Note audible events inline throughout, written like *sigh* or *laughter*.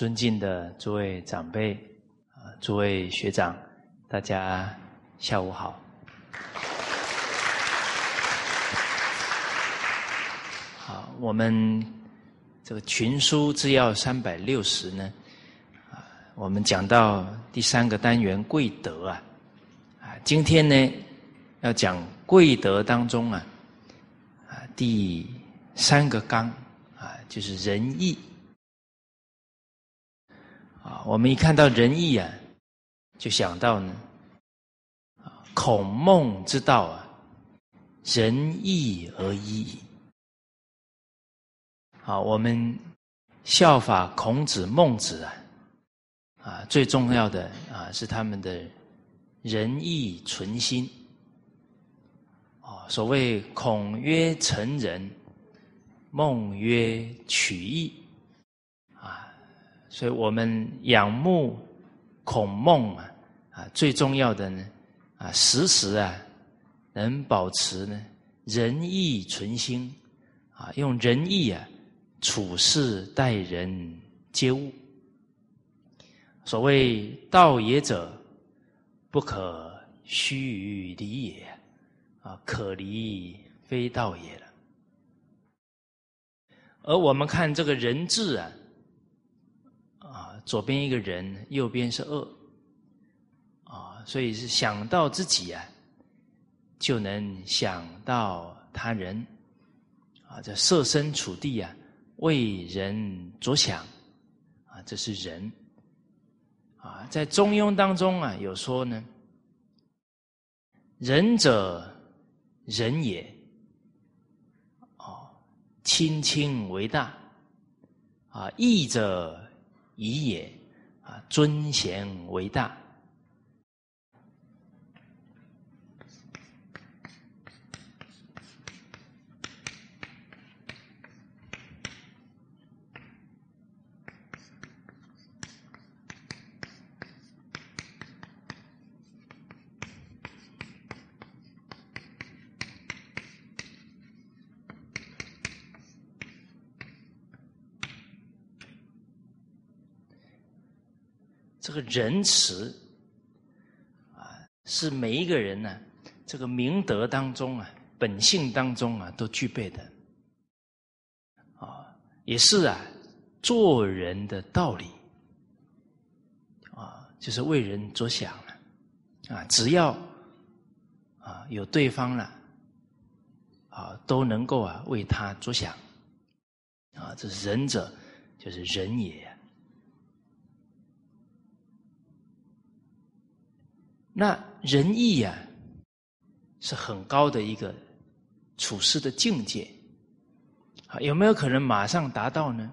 尊敬的诸位长辈啊，诸位学长，大家下午好。好，我们这个群书制要三百六十呢，啊，我们讲到第三个单元贵德啊，啊，今天呢要讲贵德当中啊，啊，第三个纲啊，就是仁义。啊，我们一看到仁义啊，就想到呢，孔孟之道啊，仁义而已。好，我们效法孔子、孟子啊，啊，最重要的啊是他们的仁义存心。啊，所谓孔曰成仁，孟曰取义。所以我们仰慕孔孟啊，啊，最重要的呢，啊，时时啊，能保持呢仁义存心，啊，用仁义啊处事待人接物。所谓道也者，不可虚于离也，啊，可离非道也了。而我们看这个人字啊。左边一个人，右边是恶，啊，所以是想到自己啊，就能想到他人，啊，这设身处地啊，为人着想，啊，这是人，啊，在中庸当中啊，有说呢，仁者仁也，哦，亲亲为大，啊，义者。以也，啊，尊贤为大。这个仁慈啊，是每一个人呢，这个明德当中啊，本性当中啊，都具备的。啊，也是啊，做人的道理。啊，就是为人着想了。啊，只要啊有对方了啊，都能够啊为他着想。啊，这是仁者，就是仁也。那仁义呀，是很高的一个处事的境界，啊，有没有可能马上达到呢？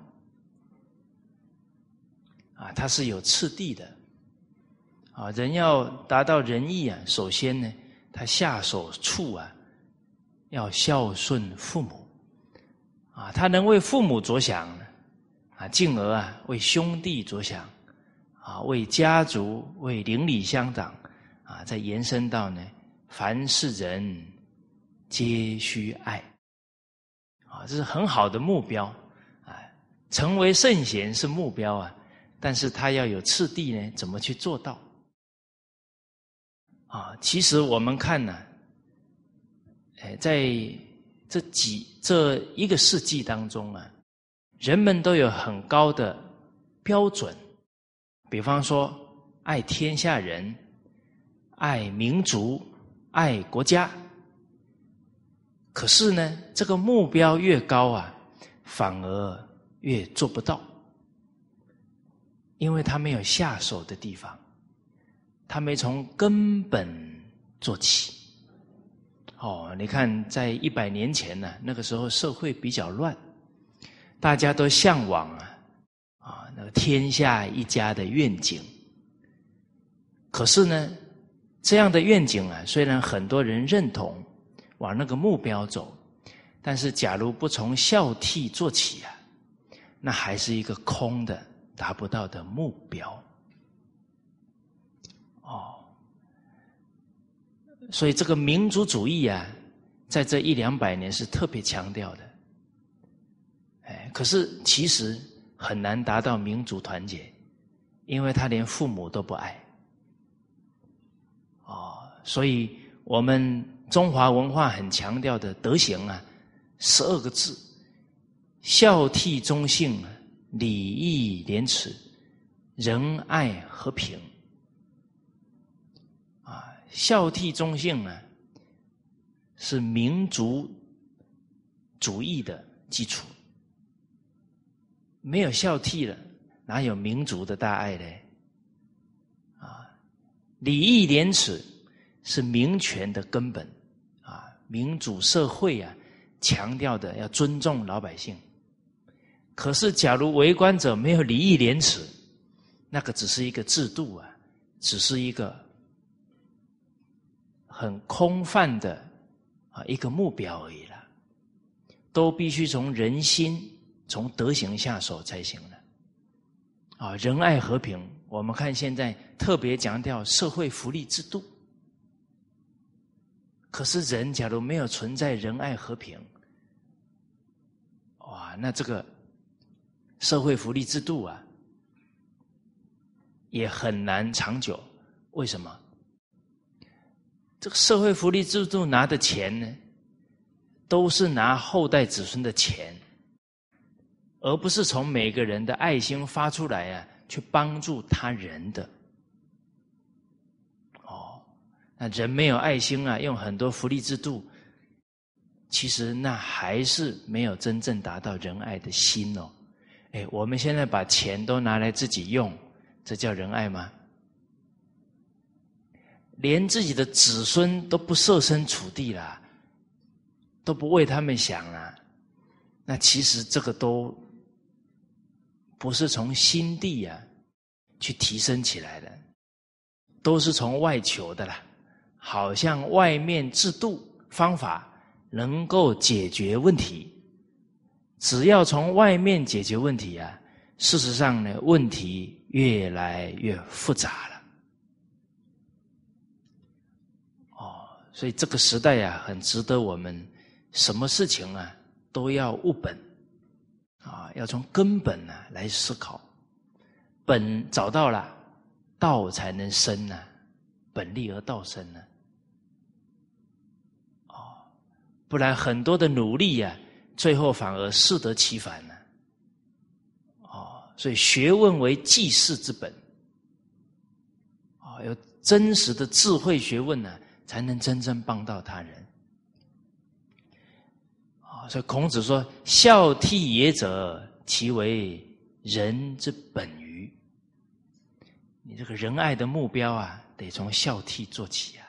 啊，它是有次第的，啊，人要达到仁义啊，首先呢，他下手处啊，要孝顺父母，啊，他能为父母着想，啊，进而啊为兄弟着想，啊，为家族、为邻里乡长。啊，再延伸到呢，凡是人皆须爱，啊，这是很好的目标啊。成为圣贤是目标啊，但是他要有次第呢，怎么去做到？啊，其实我们看呢，哎，在这几这一个世纪当中啊，人们都有很高的标准，比方说爱天下人。爱民族，爱国家。可是呢，这个目标越高啊，反而越做不到，因为他没有下手的地方，他没从根本做起。哦，你看，在一百年前呢，那个时候社会比较乱，大家都向往啊啊那个天下一家的愿景。可是呢？这样的愿景啊，虽然很多人认同，往那个目标走，但是假如不从孝悌做起啊，那还是一个空的、达不到的目标。哦，所以这个民族主义啊，在这一两百年是特别强调的。哎，可是其实很难达到民族团结，因为他连父母都不爱。所以我们中华文化很强调的德行啊，十二个字：孝悌忠信、礼义廉耻、仁爱和平。啊，孝悌忠信呢，是民族主义的基础。没有孝悌了，哪有民族的大爱呢？啊，礼义廉耻是民权的根本啊，民主社会啊，强调的要尊重老百姓。可是，假如为官者没有礼义廉耻，那个只是一个制度啊，只是一个很空泛的啊一个目标而已了，都必须从人心。从德行下手才行了，啊，仁爱和平。我们看现在特别强调社会福利制度，可是人假如没有存在仁爱和平，哇，那这个社会福利制度啊，也很难长久。为什么？这个社会福利制度拿的钱呢，都是拿后代子孙的钱。而不是从每个人的爱心发出来啊，去帮助他人的。哦，那人没有爱心啊，用很多福利制度，其实那还是没有真正达到仁爱的心哦。哎，我们现在把钱都拿来自己用，这叫仁爱吗？连自己的子孙都不设身处地啦，都不为他们想啊，那其实这个都。不是从心地呀去提升起来的，都是从外求的啦。好像外面制度方法能够解决问题，只要从外面解决问题啊，事实上呢，问题越来越复杂了。哦，所以这个时代呀，很值得我们什么事情啊都要务本。啊，要从根本呢来思考，本找到了，道才能生呢，本立而道生呢。不然很多的努力呀，最后反而适得其反呢。哦，所以学问为济世之本。哦，有真实的智慧学问呢，才能真正帮到他人。所以孔子说：“孝悌也者，其为人之本于。”你这个仁爱的目标啊，得从孝悌做起啊！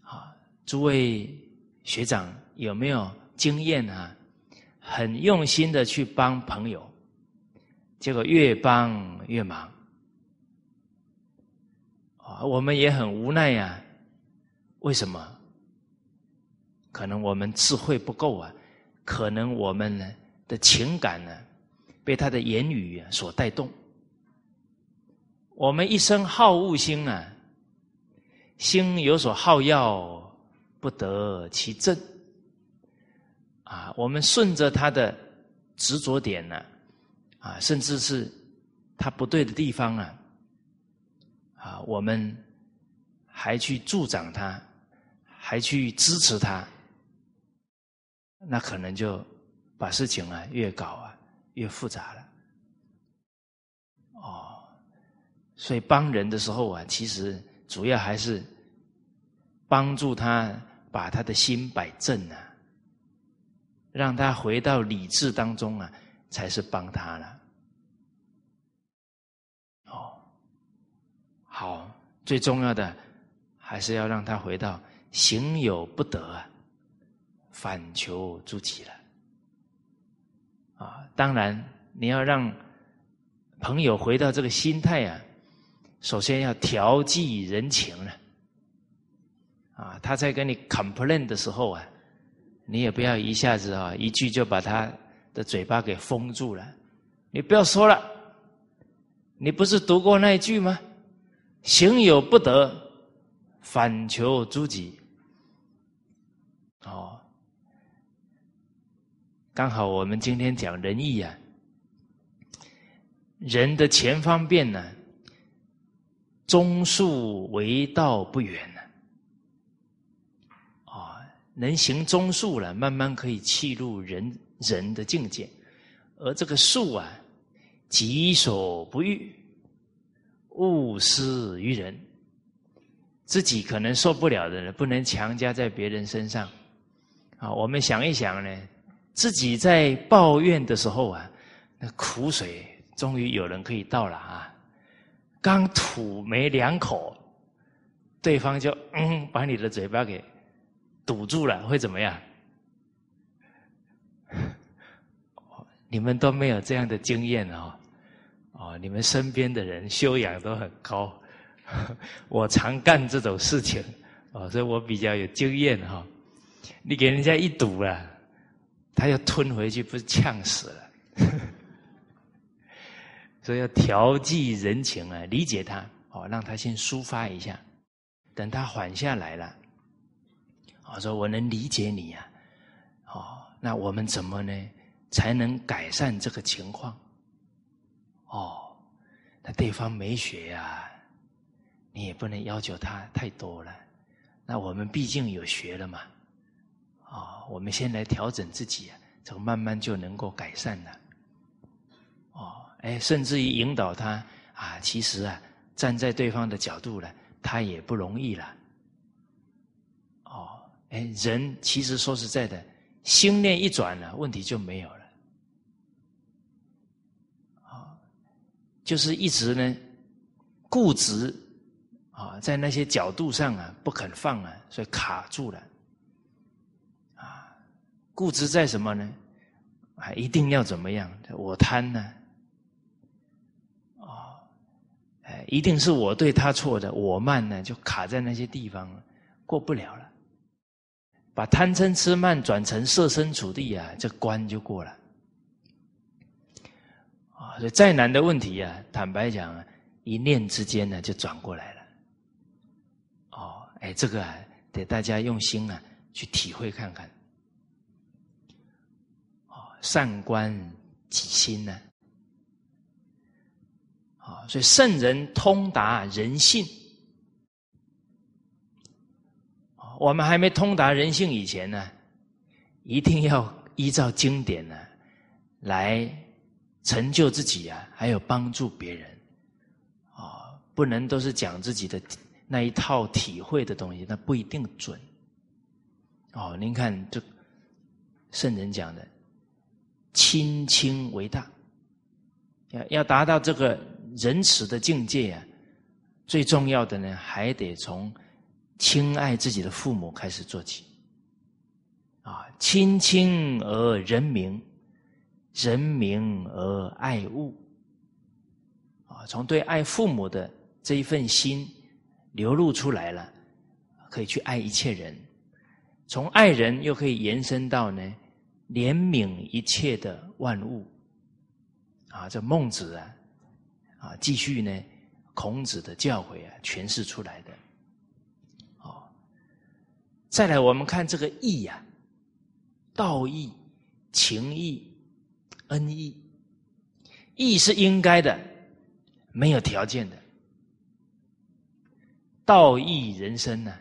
啊，诸位学长有没有经验啊？很用心的去帮朋友，结果越帮越忙啊！我们也很无奈呀，为什么？可能我们智慧不够啊，可能我们呢的情感呢被他的言语所带动。我们一生好恶心啊，心有所好要，不得其正。啊，我们顺着他的执着点呢，啊，甚至是他不对的地方啊，啊，我们还去助长他，还去支持他。那可能就把事情啊越搞啊越复杂了，哦，所以帮人的时候啊，其实主要还是帮助他把他的心摆正啊，让他回到理智当中啊，才是帮他了。哦，好，最重要的还是要让他回到行有不得啊。反求诸己了，啊！当然，你要让朋友回到这个心态啊，首先要调剂人情了，啊他在跟你 complain 的时候啊，你也不要一下子啊一句就把他的嘴巴给封住了，你不要说了，你不是读过那一句吗？行有不得，反求诸己。哦。刚好我们今天讲仁义啊，人的前方便呢，中恕为道不远，能行中恕了，慢慢可以契入人人的境界，而这个恕啊，己所不欲，勿施于人。自己可能受不了的人，不能强加在别人身上。啊，我们想一想呢，自己在抱怨的时候啊，那苦水终于有人可以倒了啊。刚吐没两口，对方就嗯把你的嘴巴给堵住了，会怎么样？*laughs* 你们都没有这样的经验哦，哦，你们身边的人修养都很高。*laughs* 我常干这种事情，哦，所以我比较有经验哈。你给人家一堵了，他要吞回去，不是呛死了？*laughs* 所以要调剂人情啊，理解他，哦，让他先抒发一下，等他缓下来了，我说我能理解你呀，哦，那我们怎么呢，才能改善这个情况？哦，那对方没学呀。你也不能要求他太多了，那我们毕竟有学了嘛，哦，我们先来调整自己啊，这个慢慢就能够改善了。哦，哎，甚至于引导他啊，其实啊，站在对方的角度呢，他也不容易了。哎，人其实说实在的，心念一转了，问题就没有了。啊，就是一直呢固执。啊，在那些角度上啊，不肯放啊，所以卡住了。啊，固执在什么呢？啊，一定要怎么样？我贪呢？哦，哎，一定是我对他错的，我慢呢，就卡在那些地方了，过不了了。把贪嗔痴慢转成设身处地啊，这关就过了。啊，所以再难的问题啊，坦白讲，一念之间呢，就转过来了。哦哎，这个啊，得大家用心啊去体会看看。哦，善观己心呢？啊，所以圣人通达人性。我们还没通达人性以前呢，一定要依照经典呢来成就自己啊，还有帮助别人。啊，不能都是讲自己的。那一套体会的东西，那不一定准。哦，您看，这圣人讲的“亲亲为大”，要要达到这个仁慈的境界啊，最重要的呢，还得从亲爱自己的父母开始做起。啊，亲亲而人民，人民而爱物。啊，从对爱父母的这一份心。流露出来了，可以去爱一切人，从爱人又可以延伸到呢怜悯一切的万物，啊，这孟子啊，啊，继续呢孔子的教诲啊诠释出来的，再来我们看这个义呀，道义、情义、恩义，义是应该的，没有条件的。道义人生呢？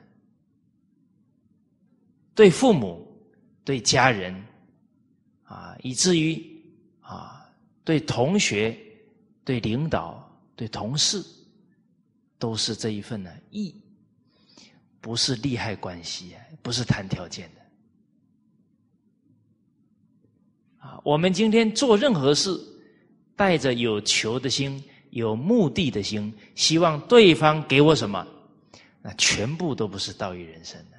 对父母、对家人，啊，以至于啊，对同学、对领导、对同事，都是这一份呢义，不是利害关系，不是谈条件的。啊，我们今天做任何事，带着有求的心、有目的的心，希望对方给我什么？那全部都不是道义人生的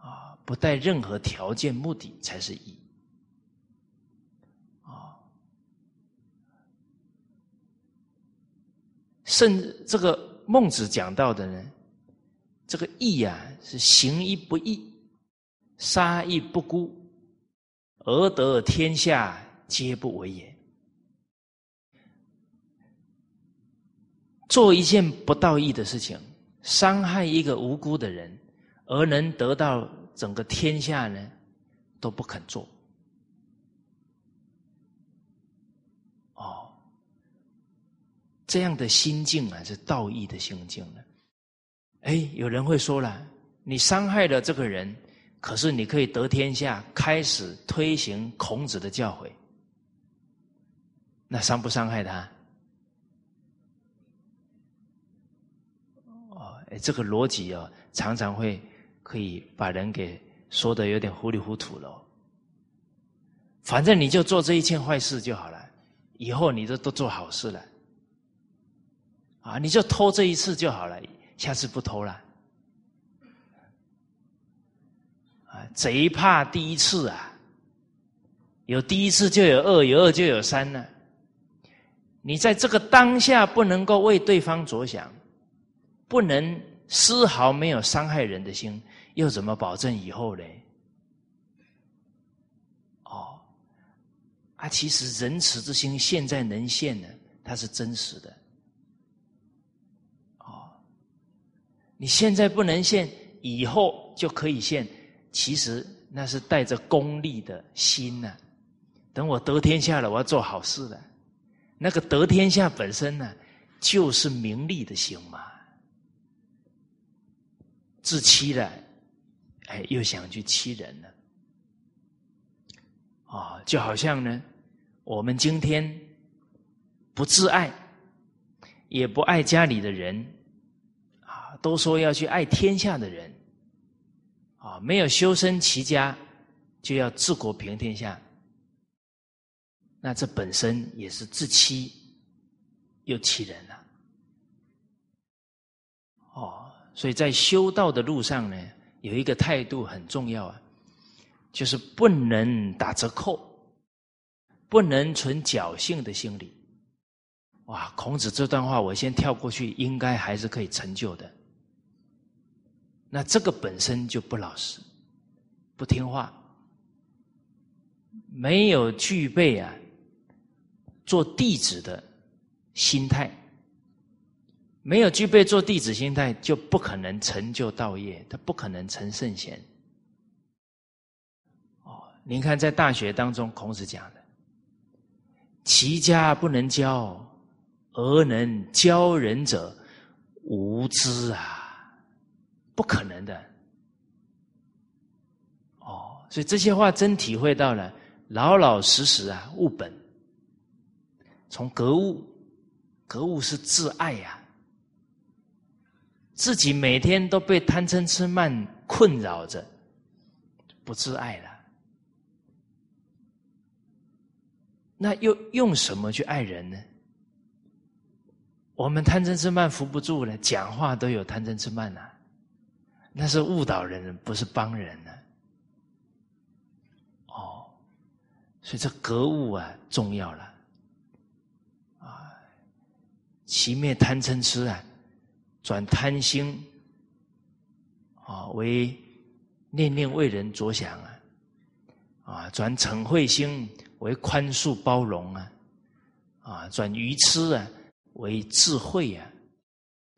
啊！不带任何条件目的才是义啊！甚至这个孟子讲到的呢，这个义啊，是行义不义，杀义不孤，而得天下皆不为也。做一件不道义的事情，伤害一个无辜的人，而能得到整个天下呢都不肯做。这样的心境啊，是道义的心境了。哎，有人会说了，你伤害了这个人，可是你可以得天下，开始推行孔子的教诲，那伤不伤害他？哦，哎，这个逻辑哦，常常会可以把人给说的有点糊里糊涂了。反正你就做这一件坏事就好了，以后你都都做好事了，啊，你就偷这一次就好了。下次不偷了，啊！贼怕第一次啊，有第一次就有二，有二就有三呢。你在这个当下不能够为对方着想，不能丝毫没有伤害人的心，又怎么保证以后呢？哦，啊，其实仁慈之心现在能现呢，它是真实的。你现在不能现，以后就可以现。其实那是带着功利的心呐。等我得天下了，我要做好事了。那个得天下本身呢，就是名利的心嘛。自欺了，哎，又想去欺人了。啊，就好像呢，我们今天不自爱，也不爱家里的人。都说要去爱天下的人，啊，没有修身齐家，就要治国平天下，那这本身也是自欺又欺人了。哦，所以在修道的路上呢，有一个态度很重要啊，就是不能打折扣，不能存侥幸的心理。哇，孔子这段话我先跳过去，应该还是可以成就的。那这个本身就不老实，不听话，没有具备啊做弟子的心态，没有具备做弟子心态，就不可能成就道业，他不可能成圣贤。哦，您看在大学当中，孔子讲的，齐家不能教，而能教人者，无知啊。不可能的，哦，所以这些话真体会到了，老老实实啊，务本。从格物，格物是自爱呀，自己每天都被贪嗔痴慢困扰着，不自爱了，那又用什么去爱人呢？我们贪嗔痴慢扶不住了，讲话都有贪嗔痴慢呐。那是误导人，不是帮人呢。哦，所以这格物啊重要了，啊，其灭贪嗔痴啊，转贪心啊为念念为人着想啊，啊，转嗔恚心为宽恕包容啊，啊，转愚痴啊为智慧啊，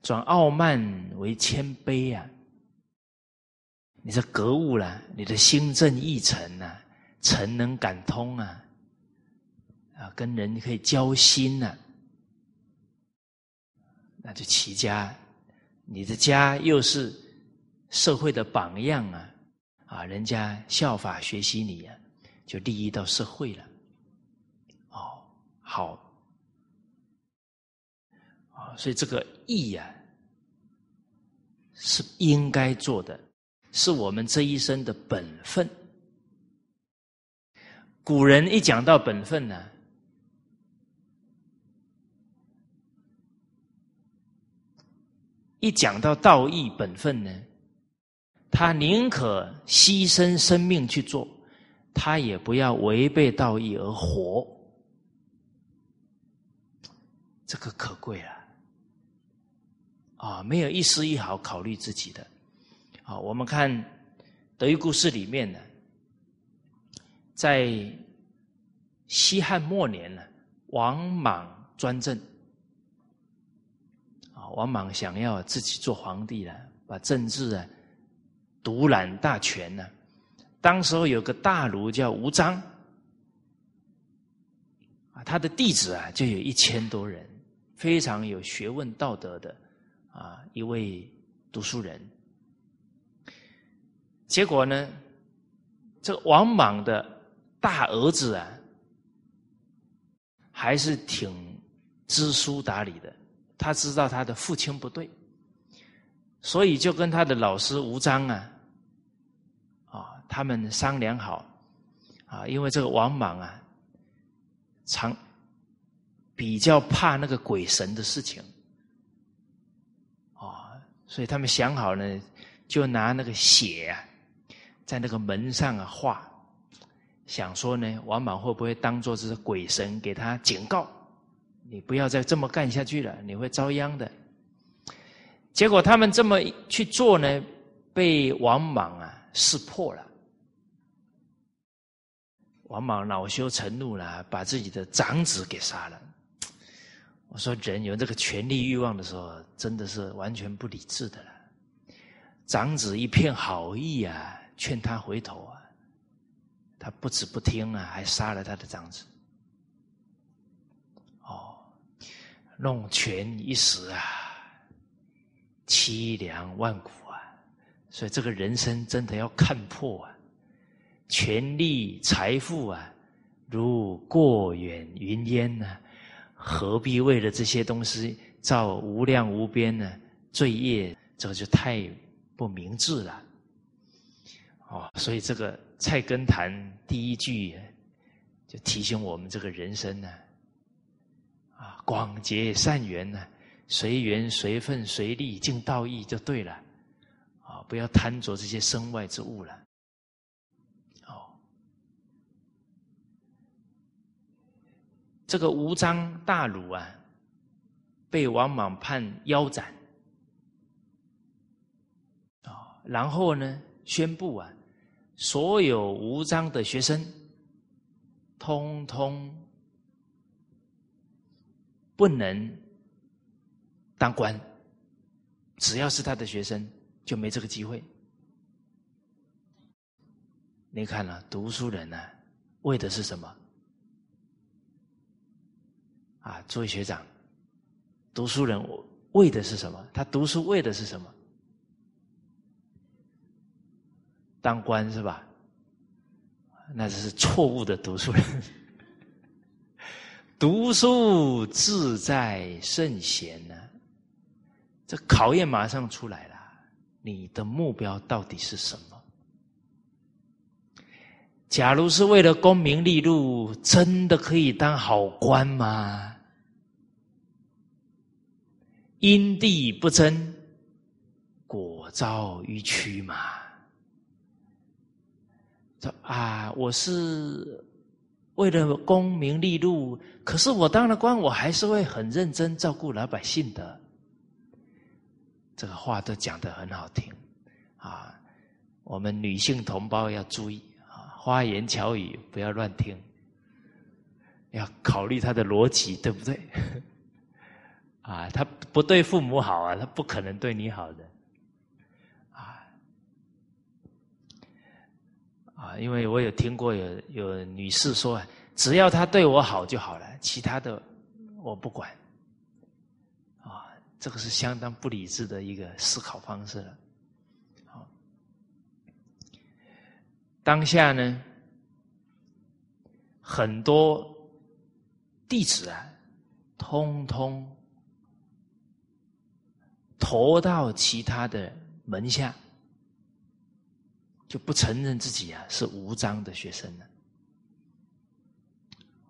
转傲慢为谦卑啊。你这格物了，你的心正意诚呐，诚能感通啊，啊，跟人可以交心呐，那就齐家，你的家又是社会的榜样啊，啊，人家效法学习你呀，就利益到社会了，哦，好，啊，所以这个义呀，是应该做的。是我们这一生的本分。古人一讲到本分呢，一讲到道义本分呢，他宁可牺牲生命去做，他也不要违背道义而活。这个可贵了啊！没有一丝一毫考虑自己的。好，我们看德育故事里面呢，在西汉末年呢，王莽专政，啊，王莽想要自己做皇帝了，把政治啊独揽大权呢，当时候有个大儒叫吴章，啊，他的弟子啊就有一千多人，非常有学问道德的啊一位读书人。结果呢，这个王莽的大儿子啊，还是挺知书达理的。他知道他的父亲不对，所以就跟他的老师吴章啊，啊，他们商量好，啊，因为这个王莽啊，常比较怕那个鬼神的事情，啊，所以他们想好呢，就拿那个血啊。在那个门上啊画，想说呢，王莽会不会当做是鬼神给他警告？你不要再这么干下去了，你会遭殃的。结果他们这么去做呢，被王莽啊识破了。王莽恼羞成怒了，把自己的长子给杀了。我说，人有这个权力欲望的时候，真的是完全不理智的了。长子一片好意啊。劝他回头啊，他不止不听啊，还杀了他的长子。哦，弄权一时啊，凄凉万古啊！所以这个人生真的要看破啊，权力财富啊，如过眼云烟呢，何必为了这些东西造无量无边的罪业？这就太不明智了。哦，所以这个《菜根谭》第一句就提醒我们：这个人生呢，啊，广结善缘呢，随缘随份随力尽道义就对了，啊，不要贪着这些身外之物了。哦，这个无章大儒啊，被王莽判腰斩，啊，然后呢，宣布啊。所有无章的学生，通通不能当官。只要是他的学生，就没这个机会。你看了，读书人呢，为的是什么？啊，作为学长，读书人为的是什么？他读书为的是什么？当官是吧？那是错误的读书人。*laughs* 读书自在圣贤呢？这考验马上出来了。你的目标到底是什么？假如是为了功名利禄，真的可以当好官吗？因地不争，果遭迂曲嘛。说啊，我是为了功名利禄，可是我当了官，我还是会很认真照顾老百姓的。这个话都讲得很好听啊！我们女性同胞要注意啊，花言巧语不要乱听，要考虑他的逻辑，对不对？*laughs* 啊，他不对父母好啊，他不可能对你好的。啊，因为我有听过有有女士说，只要他对我好就好了，其他的我不管。啊，这个是相当不理智的一个思考方式了。好，当下呢，很多弟子啊，通通投到其他的门下。就不承认自己啊是无章的学生了，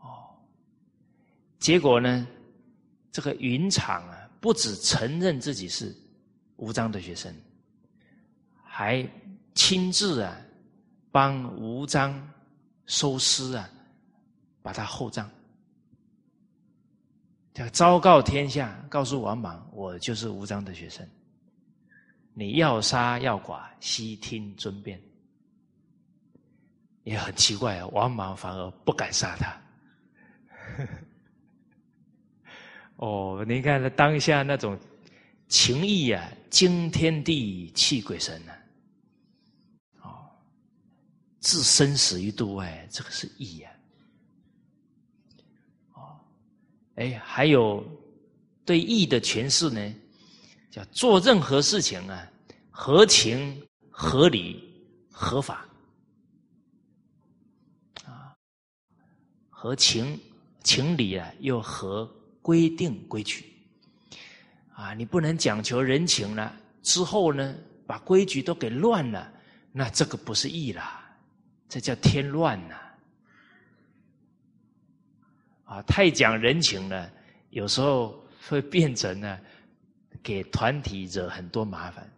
哦，结果呢，这个云长啊，不止承认自己是无章的学生，还亲自啊帮吴章收尸啊，把他厚葬，叫昭告天下，告诉王莽，我就是吴章的学生。你要杀要剐，悉听尊便。也很奇怪啊，王莽反而不敢杀他。*laughs* 哦，你看他当下那种情义啊，惊天地泣鬼神呐！哦，置生死于度外，这个是义呀。哦，哎，还有对义的诠释呢，叫做任何事情啊，合情、合理、合法。啊，和情情理啊，又合规定规矩。啊，你不能讲求人情了，之后呢，把规矩都给乱了，那这个不是义啦。这叫添乱呐！啊，太讲人情了，有时候会变成呢，给团体惹很多麻烦。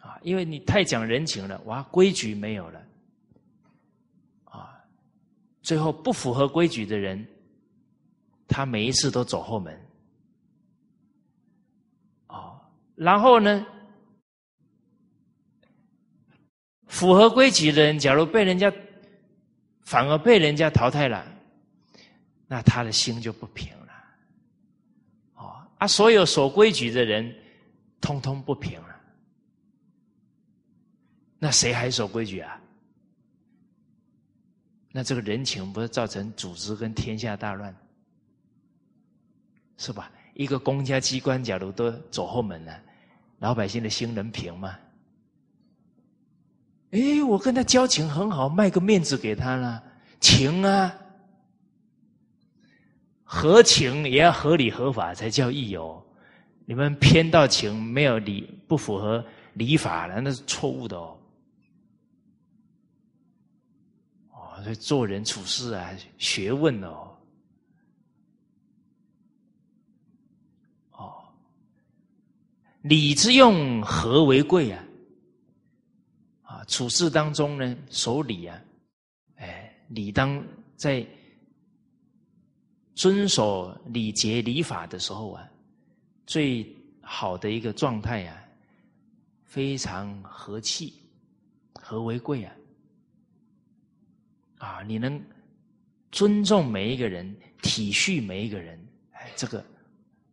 啊，因为你太讲人情了，哇，规矩没有了，最后不符合规矩的人，他每一次都走后门。哦，然后呢？符合规矩的人，假如被人家反而被人家淘汰了，那他的心就不平了。哦，啊，所有守规矩的人，通通不平了，那谁还守规矩啊？那这个人情不是造成组织跟天下大乱，是吧？一个公家机关，假如都走后门了，老百姓的心能平吗？哎，我跟他交情很好，卖个面子给他了，情啊，合情也要合理合法才叫义哦。你们偏到情，没有理，不符合礼法了，那是错误的哦。哦，所以做人处事啊，学问哦。哦，礼之用，和为贵啊。啊处事当中呢，守礼啊，哎，理当在遵守礼节礼法的时候啊，最好的一个状态啊，非常和气，和为贵啊，啊，你能尊重每一个人，体恤每一个人，哎，这个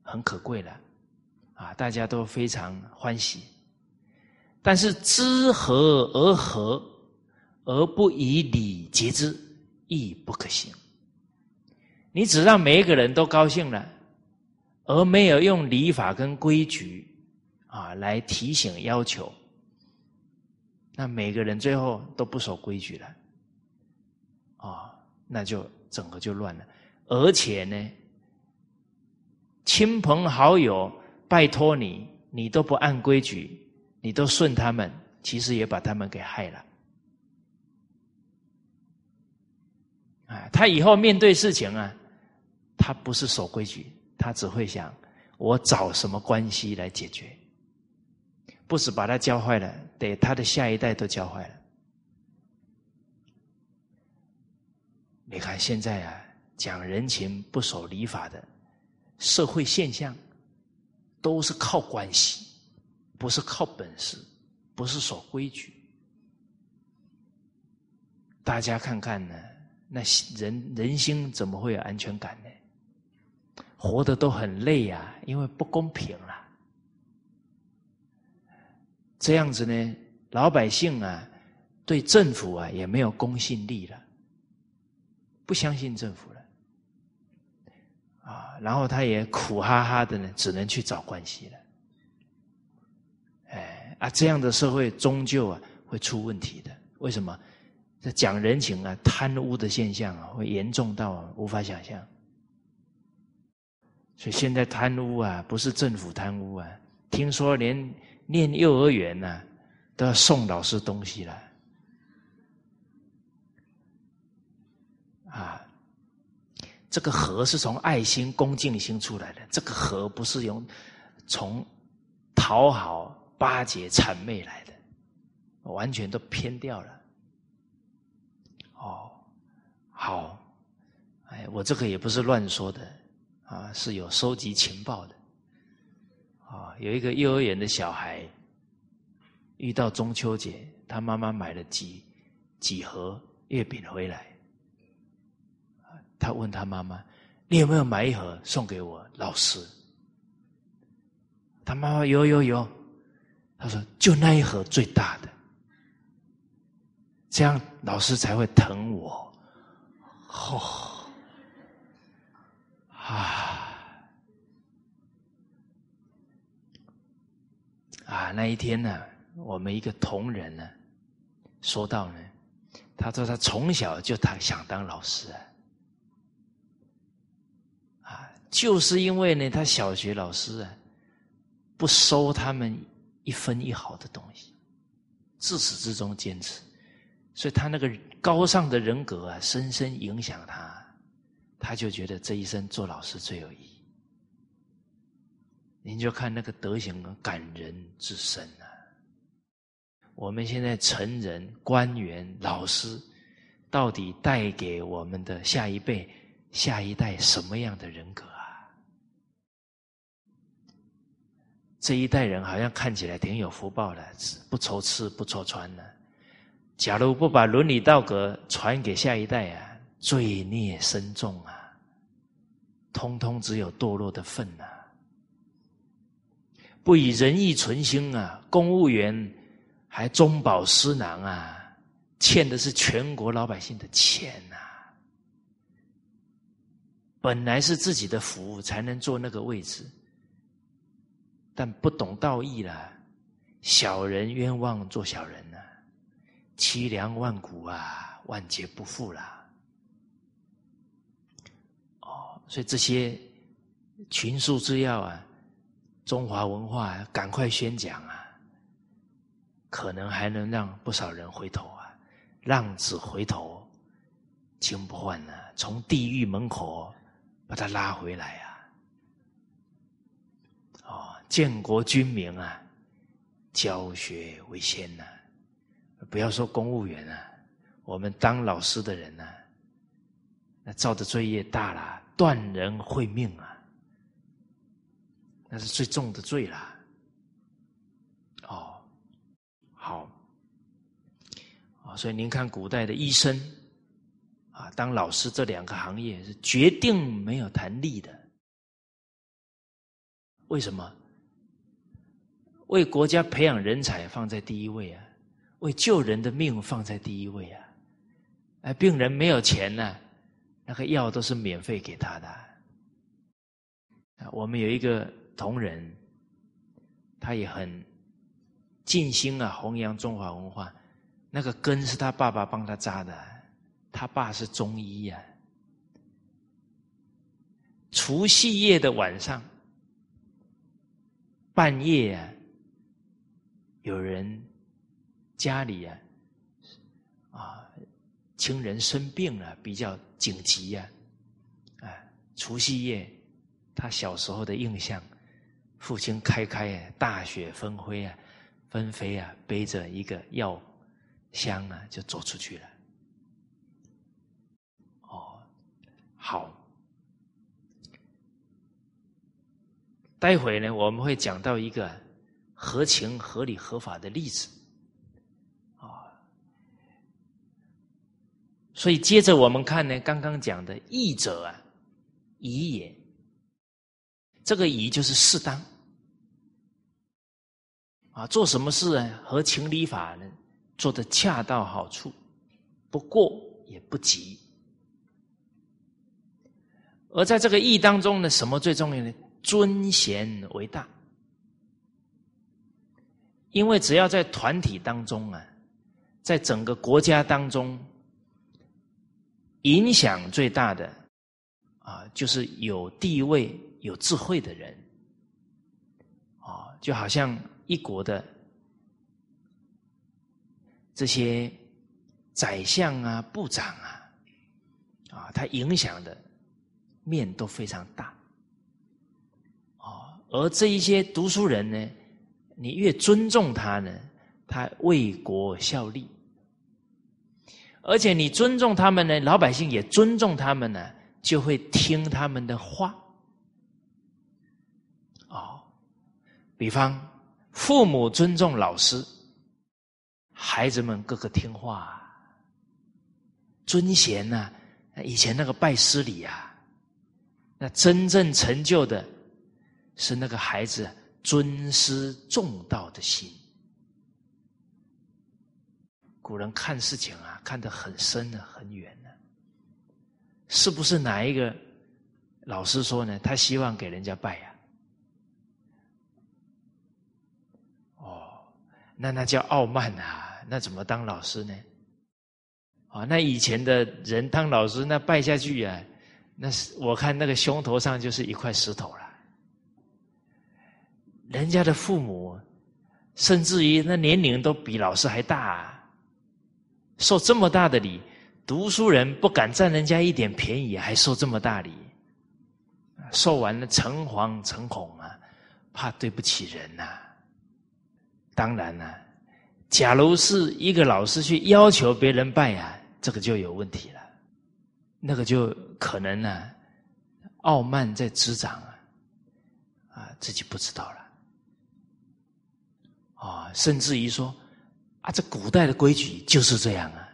很可贵了，啊，大家都非常欢喜。但是知和而和，而不以礼节之，亦不可行。你只让每一个人都高兴了，而没有用礼法跟规矩啊来提醒要求，那每个人最后都不守规矩了，啊，那就整个就乱了。而且呢，亲朋好友拜托你，你都不按规矩。你都顺他们，其实也把他们给害了。啊，他以后面对事情啊，他不是守规矩，他只会想我找什么关系来解决，不是把他教坏了，得他的下一代都教坏了。你看现在啊，讲人情不守礼法的社会现象，都是靠关系。不是靠本事，不是守规矩。大家看看呢，那人人心怎么会有安全感呢？活得都很累呀，因为不公平了。这样子呢，老百姓啊，对政府啊也没有公信力了，不相信政府了，啊，然后他也苦哈哈的呢，只能去找关系了。哎啊，这样的社会终究啊会出问题的。为什么？这讲人情啊，贪污的现象啊，会严重到无法想象。所以现在贪污啊，不是政府贪污啊，听说连念幼儿园呢都要送老师东西了。这个和是从爱心、恭敬心出来的，这个和不是用从讨好。巴结谄媚来的，完全都偏掉了。哦，好，哎，我这个也不是乱说的啊，是有收集情报的。啊，有一个幼儿园的小孩遇到中秋节，他妈妈买了几几盒月饼回来，他问他妈妈：“你有没有买一盒送给我老师？”他妈妈：“有有有。”他说：“就那一盒最大的。”这样老师才会疼我。哦，啊，啊，那一天呢，我们一个同仁呢，说到呢，他说他从小就他想当老师啊。就是因为呢，他小学老师啊，不收他们一分一毫的东西，自始至终坚持，所以他那个高尚的人格啊，深深影响他，他就觉得这一生做老师最有意义。您就看那个德行感人至深啊！我们现在成人、官员、老师，到底带给我们的下一辈、下一代什么样的人格？这一代人好像看起来挺有福报的，不愁吃不愁穿的。假如不把伦理道德传给下一代啊，罪孽深重啊，通通只有堕落的份呐。不以仁义存心啊，公务员还中饱私囊啊，欠的是全国老百姓的钱呐。本来是自己的福，才能坐那个位置。但不懂道义了，小人冤枉做小人呢，凄凉万古啊，万劫不复了。哦，所以这些群书之要啊，中华文化赶快宣讲啊，可能还能让不少人回头啊，浪子回头金不换呢，从地狱门口把他拉回来啊。建国军民啊，教学为先呐！不要说公务员啊，我们当老师的人呢，那造的罪业大了，断人会命啊，那是最重的罪啦。哦，好，啊，所以您看古代的医生啊，当老师这两个行业是决定没有谈利的，为什么？为国家培养人才放在第一位啊，为救人的命放在第一位啊！哎，病人没有钱呢，那个药都是免费给他的。啊，我们有一个同仁，他也很尽心啊，弘扬中华文化。那个根是他爸爸帮他扎的，他爸是中医呀。除夕夜的晚上，半夜啊。有人家里啊啊亲人生病了，比较紧急呀，啊，除夕夜他小时候的印象，父亲开开啊，大雪纷飞啊，纷飞啊，背着一个药箱啊，就走出去了。哦，好，待会呢，我们会讲到一个。合情、合理、合法的例子，啊，所以接着我们看呢，刚刚讲的义者啊，宜也，这个宜就是适当，啊，做什么事啊，合情理法呢，做的恰到好处，不过也不急，而在这个义当中呢，什么最重要呢？尊贤为大。因为只要在团体当中啊，在整个国家当中，影响最大的啊，就是有地位、有智慧的人，啊，就好像一国的这些宰相啊、部长啊，啊，他影响的面都非常大，啊，而这一些读书人呢。你越尊重他呢，他为国效力，而且你尊重他们呢，老百姓也尊重他们呢，就会听他们的话。哦，比方父母尊重老师，孩子们个个听话，啊尊贤呐。以前那个拜师礼啊，那真正成就的是那个孩子。尊师重道的心，古人看事情啊，看得很深的、很远的。是不是哪一个老师说呢？他希望给人家拜呀？哦，那那叫傲慢啊！那怎么当老师呢？啊，那以前的人当老师，那拜下去啊，那是我看那个胸头上就是一块石头了。人家的父母，甚至于那年龄都比老师还大，啊受这么大的礼。读书人不敢占人家一点便宜，还受这么大礼，受完了诚惶诚恐啊，怕对不起人呐。当然了，假如是一个老师去要求别人拜啊，这个就有问题了，那个就可能呢，傲慢在滋长啊，啊，自己不知道了，啊，甚至于说啊，这古代的规矩就是这样啊。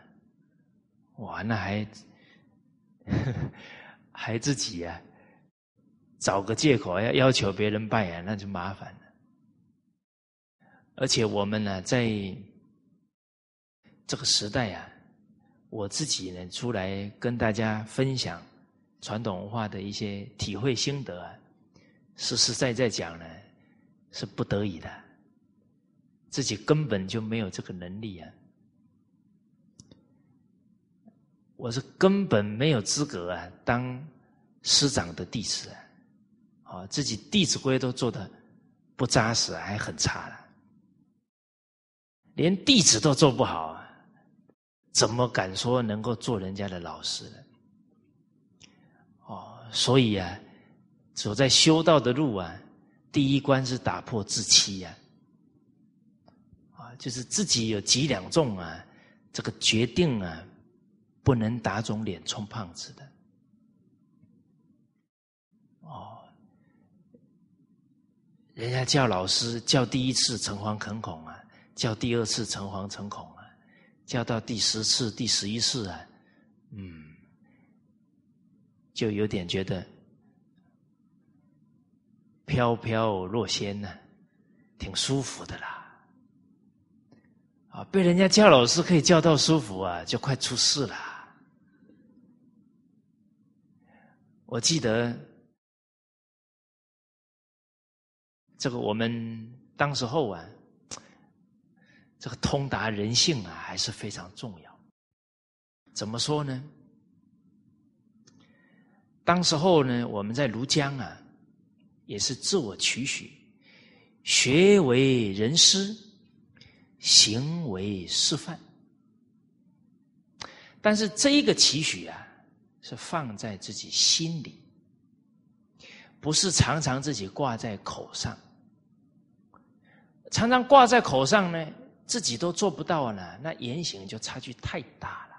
哇，那还 *laughs* 还自己呀，找个借口要要求别人拜啊，那就麻烦了。而且我们呢，在这个时代啊，我自己呢出来跟大家分享传统文化的一些体会心得啊，实实在在讲呢，是不得已的，自己根本就没有这个能力啊。我是根本没有资格啊，当师长的弟子啊，啊，自己《弟子规》都做的不扎实，还很差了，连弟子都做不好，啊怎么敢说能够做人家的老师呢？哦，所以啊，走在修道的路啊，第一关是打破自欺呀，啊，就是自己有几两重啊，这个决定啊。不能打肿脸充胖子的，哦，人家叫老师叫第一次诚惶诚恐啊，叫第二次诚惶诚恐啊，叫到第十次、第十一次啊，嗯，就有点觉得飘飘若仙呢，挺舒服的啦。啊，被人家叫老师可以叫到舒服啊，就快出事了。我记得，这个我们当时候啊，这个通达人性啊，还是非常重要。怎么说呢？当时候呢，我们在庐江啊，也是自我取许，学为人师，行为示范。但是这一个期许啊。是放在自己心里，不是常常自己挂在口上。常常挂在口上呢，自己都做不到呢，那言行就差距太大了。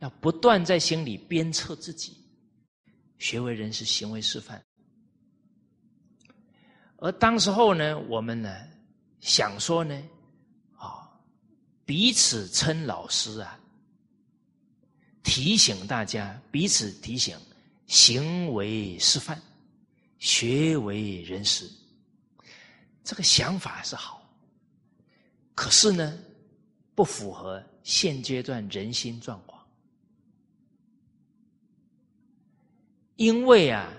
要不断在心里鞭策自己，学为人是行为示范。而当时候呢，我们呢想说呢，彼此称老师啊。提醒大家，彼此提醒，行为示范，学为人师。这个想法是好，可是呢，不符合现阶段人心状况。因为啊，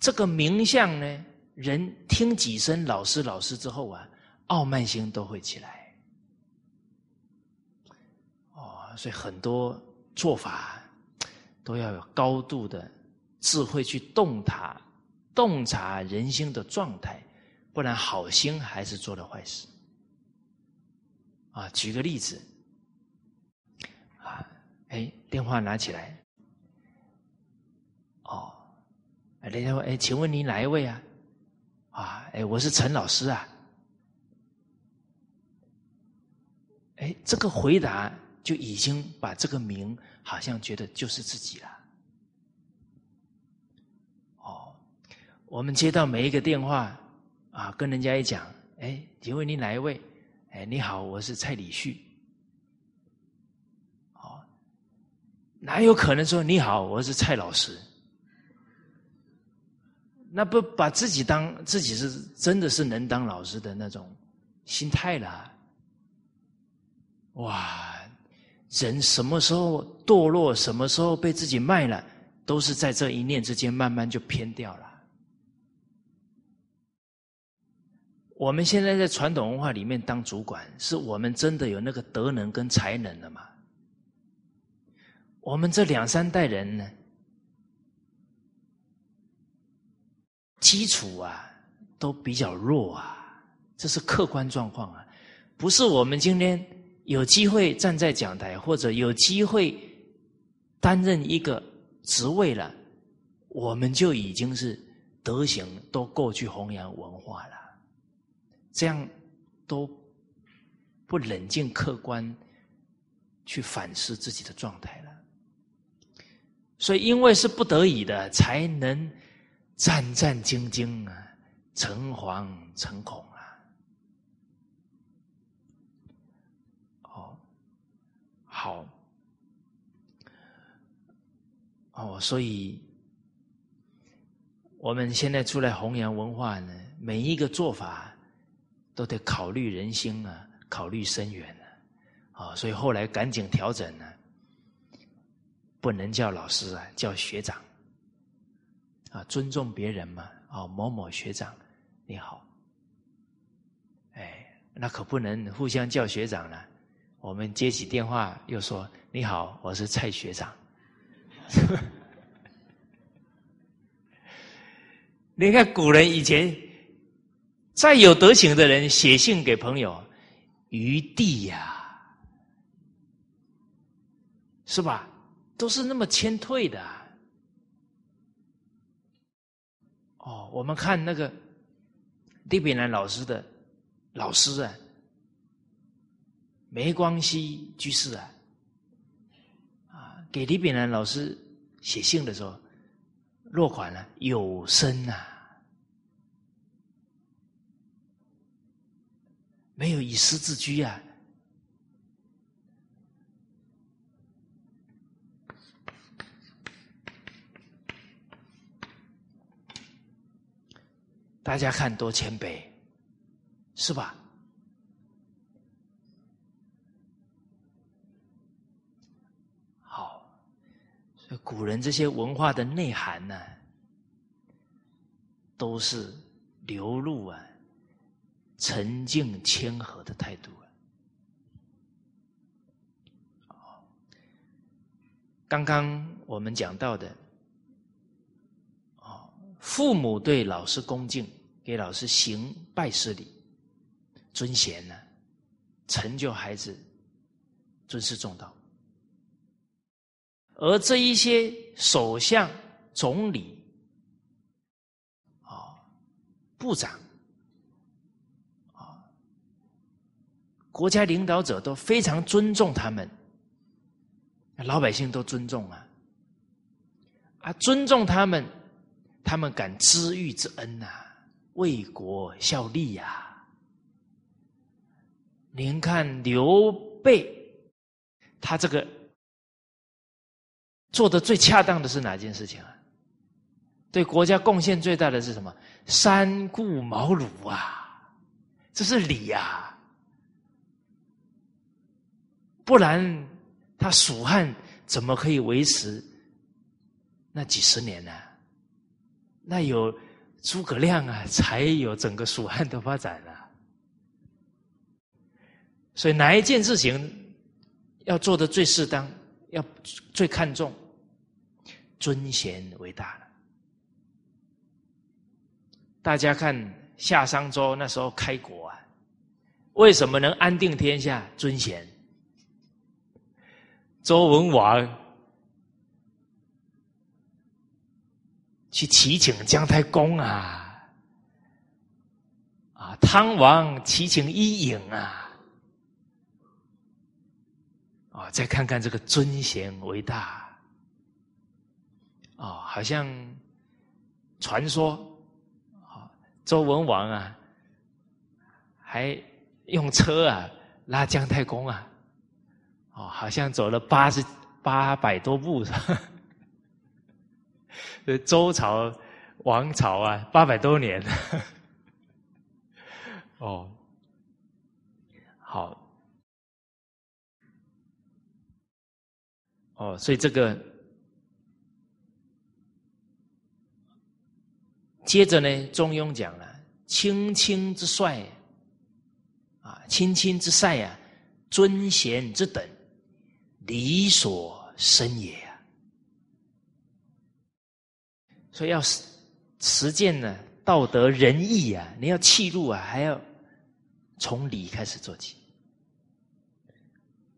这个名相呢，人听几声老师老师之后啊，傲慢心都会起来。哦所以很多做法都要有高度的智慧去洞察、洞察人心的状态，不然好心还是做了坏事。啊，举个例子，啊，哎，电话拿起来，哦，哎，人家问，哎，请问您哪一位啊？啊，哎，我是陈老师啊。哎，这个回答。就已经把这个名好像觉得就是自己了。哦，我们接到每一个电话啊，跟人家一讲，哎，请问你哪一位？哎，你好，我是蔡礼旭。哦，哪有可能说你好，我是蔡老师？那不把自己当自己是真的是能当老师的那种心态了。哇，人什么时候堕落，什么时候被自己卖了，都是在这一念之间，慢慢就偏掉了。我们现在在传统文化里面当主管，是我们真的有那个德能跟才能的吗？我们这两三代人呢，基础啊都比较弱啊，这是客观状况啊，不是我们今天有机会站在讲台或者有机会担任一个职位了，我们就已经是德行都够去弘扬文化了。这样都不冷静客观去反思自己的状态了，所以因为是不得已的，才能战战兢兢啊，诚惶诚恐啊。哦，好，哦，所以我们现在出来弘扬文化呢，每一个做法。都得考虑人心啊，考虑深远啊，啊，所以后来赶紧调整呢，不能叫老师啊，叫学长，啊，尊重别人嘛，啊，某某学长你好，哎，那可不能互相叫学长了。我们接起电话又说你好，我是蔡学长。*laughs* 你看古人以前。再有德行的人写信给朋友，余地呀，是吧？都是那么谦退的。哦，我们看那个李炳南老师的老师啊，梅光熙居士，啊，给李炳南老师写信的时候，落款了有声啊。没有以诗自居啊！大家看多谦卑，是吧？好，所以古人这些文化的内涵呢，都是流露啊。沉静谦和的态度啊！刚刚我们讲到的，哦，父母对老师恭敬，给老师行拜师礼，尊贤呢，成就孩子尊师重道。而这一些首相、总理，啊，部长。啊国家领导者都非常尊重他们，老百姓都尊重啊，啊，尊重他们，他们敢知遇之恩呐，为国效力呀。您看刘备，他这个做的最恰当的是哪件事情啊？对国家贡献最大的是什么？三顾茅庐啊，这是礼呀。不然，他蜀汉怎么可以维持那几十年呢？那有诸葛亮啊，才有整个蜀汉的发展啊。所以，哪一件事情要做的最适当，要最看重，尊贤为大。大家看夏商周那时候开国啊，为什么能安定天下？尊贤。周文王去祈请姜太公啊，啊，汤王祈请伊尹啊，啊，再看看这个尊贤为大，哦，好像传说，啊，周文王啊，还用车啊拉姜太公啊。哦，好像走了八十八百多步，是吧？*laughs* 周朝王朝啊，八百多年。哦，好。哦，所以这个接着呢，中庸讲了，青青之帅啊，青青之赛啊，尊贤之等，理所生也啊。所以要实践呢，道德仁义啊，你要气入啊，还要从礼开始做起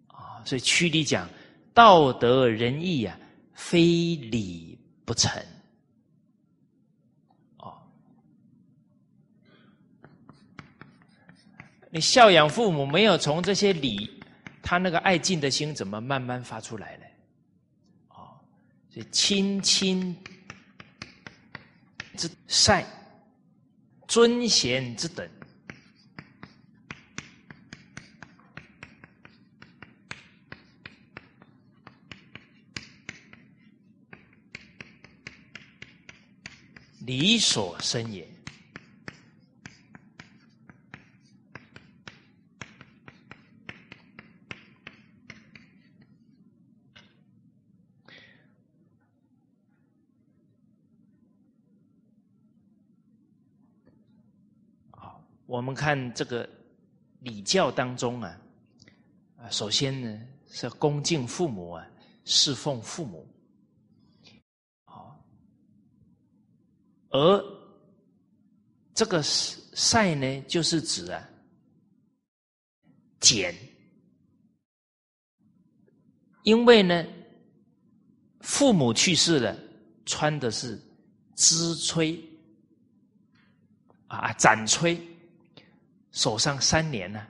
啊。所以曲里讲。道德仁义啊，非礼不成。哦，你孝养父母没有从这些礼，他那个爱敬的心怎么慢慢发出来呢？哦，所以亲亲之善，尊贤之等。理所生也。好，我们看这个礼教当中啊，啊，首先呢是恭敬父母啊，侍奉父母。而这个晒呢，就是指啊，简，因为呢，父母去世了，穿的是织吹啊，展吹，守上三年呢，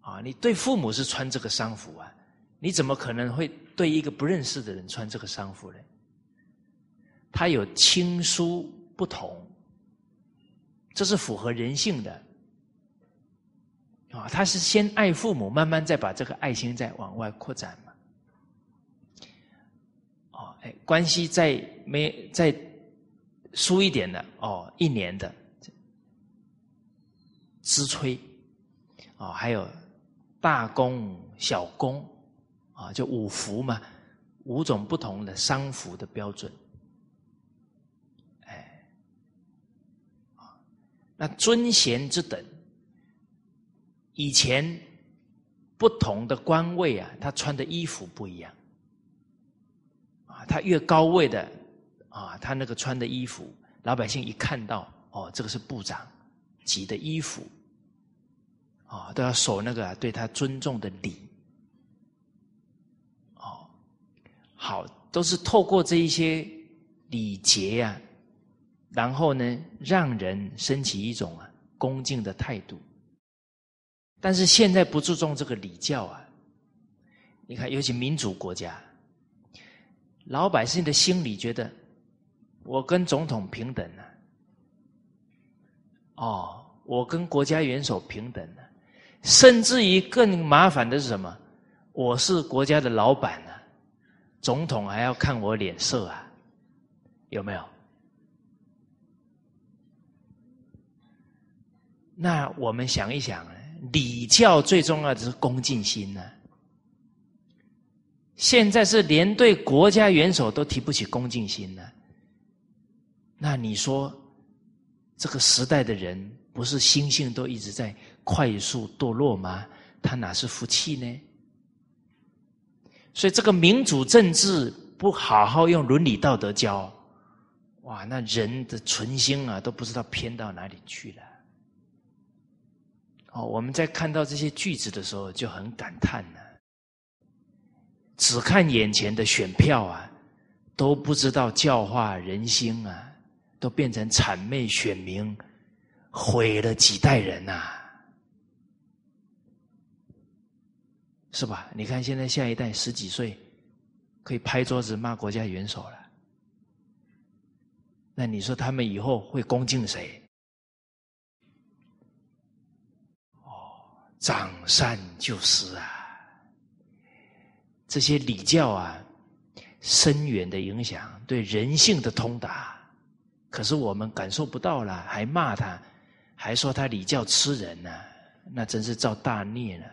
啊，你对父母是穿这个丧服啊，你怎么可能会对一个不认识的人穿这个丧服呢？他有亲疏不同，这是符合人性的啊！他是先爱父母，慢慢再把这个爱心再往外扩展嘛。哦，哎，关系再没再疏一点的哦，一年的支吹啊，还有大功小功啊，就五福嘛，五种不同的商服的标准。哎那尊贤之等，以前不同的官位啊，他穿的衣服不一样啊。他越高位的啊，他那个穿的衣服，老百姓一看到哦，这个是部长级的衣服啊，都要守那个对他尊重的礼哦。好，都是透过这一些礼节呀。然后呢，让人升起一种啊恭敬的态度。但是现在不注重这个礼教啊，你看，尤其民主国家，老百姓的心里觉得我跟总统平等了，哦，我跟国家元首平等的，甚至于更麻烦的是什么？我是国家的老板呢，总统还要看我脸色啊，有没有？那我们想一想，礼教最重要的是恭敬心呢。现在是连对国家元首都提不起恭敬心呢。那你说，这个时代的人不是心性都一直在快速堕落吗？他哪是福气呢？所以这个民主政治不好好用伦理道德教，哇，那人的存心啊，都不知道偏到哪里去了。哦，我们在看到这些句子的时候就很感叹呢。只看眼前的选票啊，都不知道教化人心啊，都变成谄媚选民，毁了几代人呐，是吧？你看现在下一代十几岁，可以拍桌子骂国家元首了，那你说他们以后会恭敬谁？哦长善救失啊！这些礼教啊，深远的影响，对人性的通达，可是我们感受不到了，还骂他，还说他礼教吃人呢，那真是造大孽了。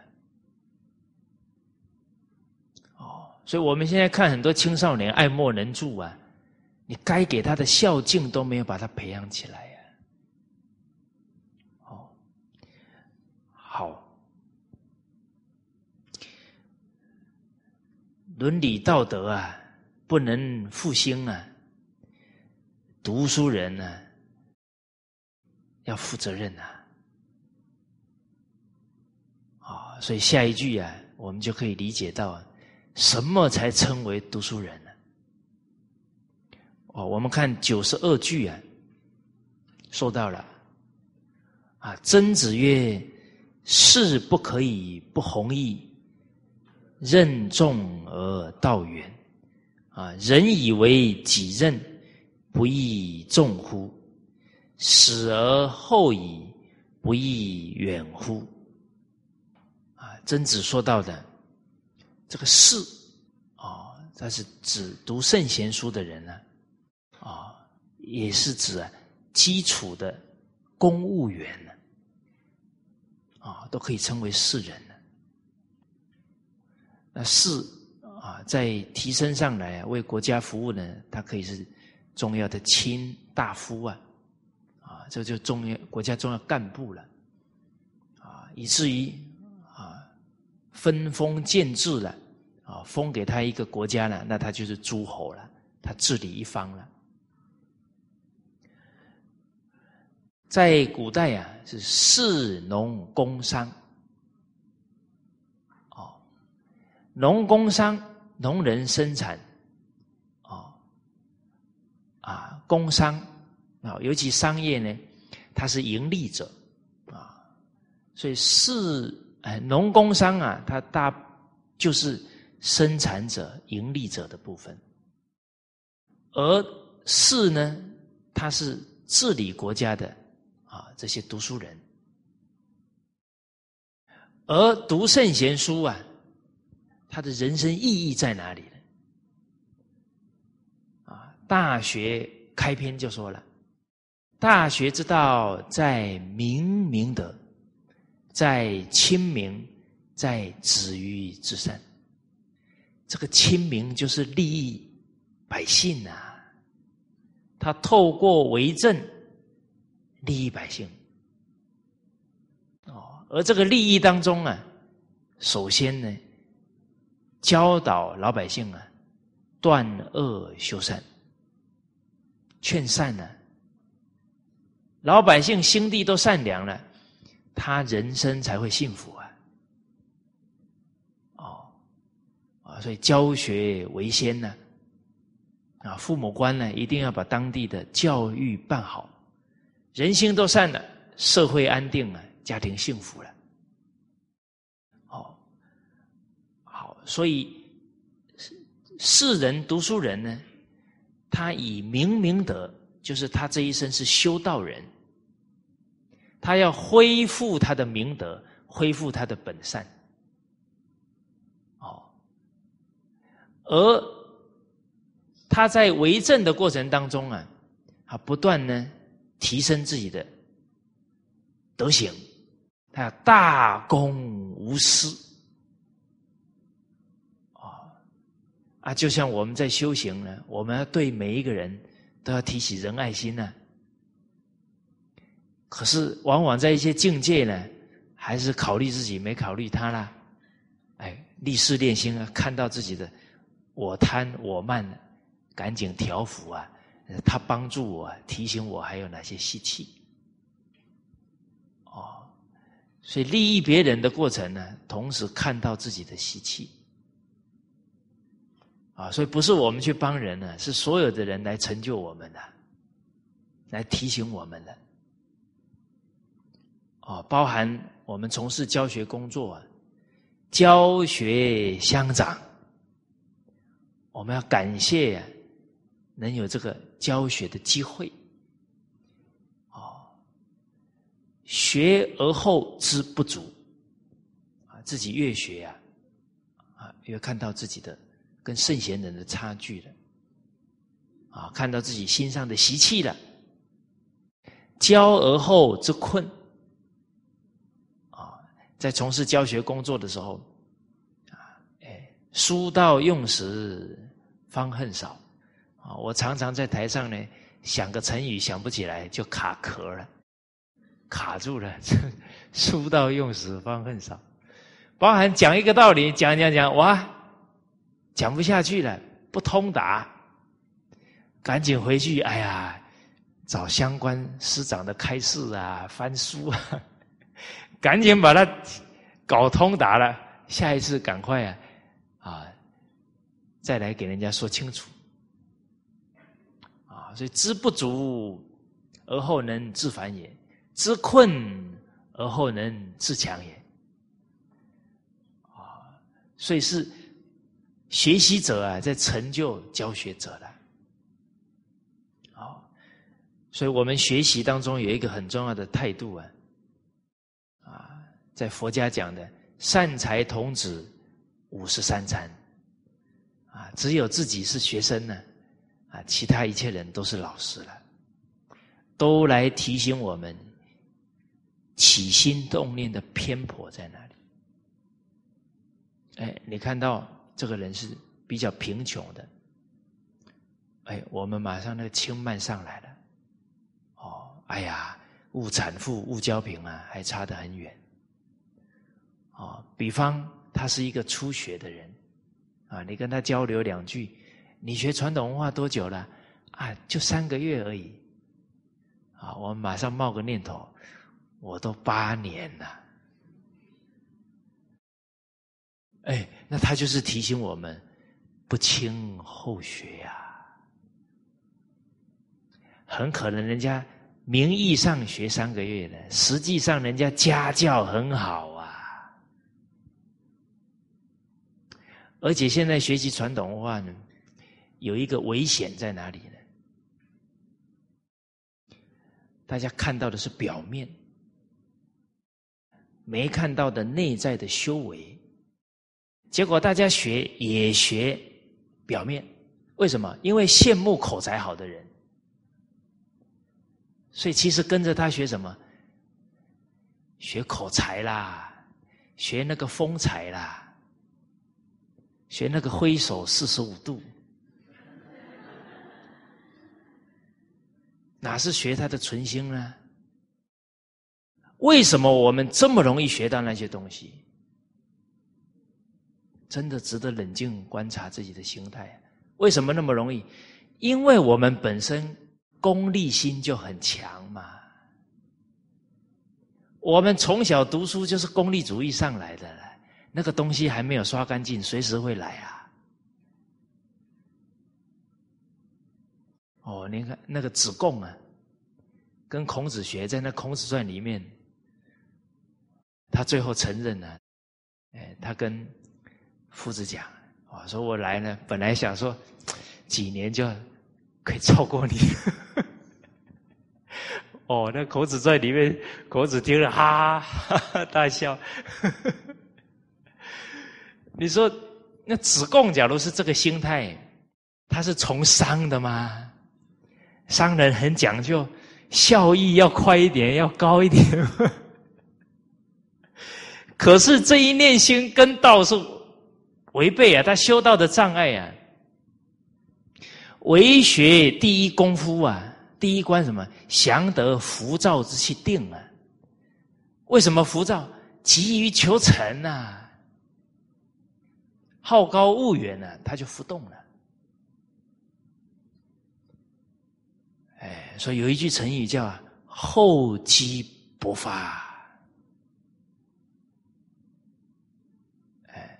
哦所以我们现在看很多青少年爱莫能助啊，你该给他的孝敬都没有把他培养起来呀。哦，好，伦理道德啊，不能复兴啊，读书人呢要负责任呐。啊，所以下一句啊，我们就可以理解到。什么才称为读书人呢？哦，我们看九十二句啊，说到了啊，曾子曰：“事不可以不弘毅，任重而道远。啊，人以为己任，不亦重乎？死而后已，不亦远乎？”啊，曾子说到的。这个士，啊，他是指读圣贤书的人呢，啊，也是指基础的公务员呢，啊，都可以称为士人呢。那士啊，在提升上来，为国家服务呢，他可以是重要的卿大夫啊，啊，这就重要国家重要干部了，啊，以至于啊分封建制了。啊，封给他一个国家了，那他就是诸侯了，他治理一方了。在古代啊，是士农工商。哦，农工商，农人生产，哦，啊，工商啊，尤其商业呢，它是盈利者啊，所以士哎，农工商啊，它大就是。生产者、盈利者的部分，而士呢，它是治理国家的啊，这些读书人，而读圣贤书啊，他的人生意义在哪里呢？啊，《大学》开篇就说了：“大学之道，在明明德，在亲民，在止于至善。”这个亲民就是利益百姓呐，他透过为政利益百姓，哦，而这个利益当中啊，首先呢，教导老百姓啊，断恶修善，劝善呢，老百姓心地都善良了，他人生才会幸福啊！哦，啊。所以教学为先呢，啊，父母官呢一定要把当地的教育办好，人心都善了，社会安定了，家庭幸福了。哦，好，所以世人读书人呢，他以明明德，就是他这一生是修道人，他要恢复他的明德，恢复他的本善。而他在为政的过程当中啊，他不断呢提升自己的德行，他要大公无私啊！就像我们在修行呢，我们要对每一个人都要提起仁爱心呢。可是往往在一些境界呢，还是考虑自己，没考虑他啦。哎，立事练心啊，看到自己的。我贪我慢，赶紧调伏啊！他帮助我，提醒我还有哪些习气。哦，所以利益别人的过程呢，同时看到自己的习气。啊，所以不是我们去帮人呢，是所有的人来成就我们的，来提醒我们的。啊，包含我们从事教学工作，教学相长。我们要感谢能有这个教学的机会，哦，学而后知不足，啊，自己越学呀，啊，越看到自己的跟圣贤人的差距了，啊，看到自己心上的习气了，教而后之困，啊，在从事教学工作的时候。啊，哎书到用时方恨少。啊，我常常在台上呢，想个成语想不起来，就卡壳了，卡住了。*laughs* 书到用时方恨少，包含讲一个道理，讲讲讲，哇，讲不下去了，不通达，赶紧回去，哎呀，找相关师长的开示啊，翻书啊，*laughs* 赶紧把它搞通达了，下一次赶快啊，啊，再来给人家说清楚啊。所以知不足而后能自反也，知困而后能自强也。啊，所以是学习者啊，在成就教学者了。哦，所以我们学习当中有一个很重要的态度啊，啊，在佛家讲的善财童子五十三参，啊，只有自己是学生呢。啊，其他一切人都是老师了，都来提醒我们起心动念的偏颇在哪里。哎，你看到这个人是比较贫穷的，哎，我们马上那个轻慢上来了。哦，哎呀，误产妇、误交贫啊，还差得很远。哦，比方他是一个初学的人，啊，你跟他交流两句。你学传统文化多久了？啊，就三个月而已。啊，我们马上冒个念头，我都八年了。哎，那他就是提醒我们不轻后学呀。很可能人家名义上学三个月的，实际上人家家教很好啊。而且现在学习传统文化呢。有一个危险在哪里呢？大家看到的是表面，没看到的内在的修为。结果大家学也学表面，为什么？因为羡慕口才好的人，所以其实跟着他学什么？学口才啦，学那个风采啦，学那个挥手四十五度。*laughs* 哪是学他的存心呢？为什么我们这么容易学到那些东西？真的值得冷静观察自己的心态。为什么那么容易？因为我们本身功利心就很强嘛。我们从小读书就是功利主义上来的，那个东西还没有刷干净，随时会来啊。哦，你看那个子贡啊，跟孔子学，在那《孔子传》里面，他最后承认了，哎，他跟夫子讲，啊，说我来呢，本来想说几年就可以超过你。*laughs* 哦，那《孔子在》里面，孔子听了哈哈 *laughs* 大笑。*laughs* 你说那子贡假如是这个心态，他是从商的吗？商人很讲究，效益要快一点，要高一点。可是这一念心跟道是违背啊，他修道的障碍啊。为学第一功夫啊，第一关什么？降得浮躁之气定啊。为什么浮躁？急于求成呐，好高骛远呢，他就浮动了。哎所以有一句成语叫“厚积薄发”，哎，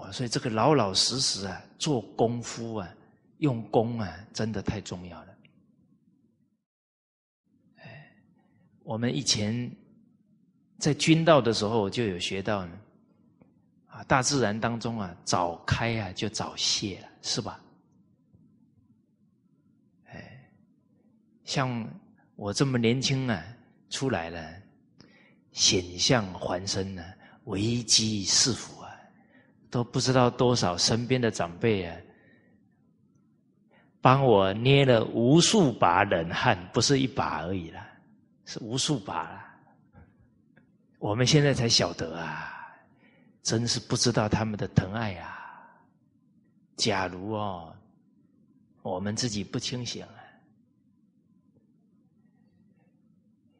哦，所以这个老老实实啊，做功夫啊，用功啊，真的太重要了。哎，我们以前在军道的时候就有学到呢，啊，大自然当中啊，早开啊就早谢了，是吧？像我这么年轻啊，出来了，险象环生呢，危机四伏，都不知道多少身边的长辈啊，帮我捏了无数把冷汗，不是一把而已啦，是无数把了。我们现在才晓得啊，真是不知道他们的疼爱啊！假如哦，我们自己不清醒啊，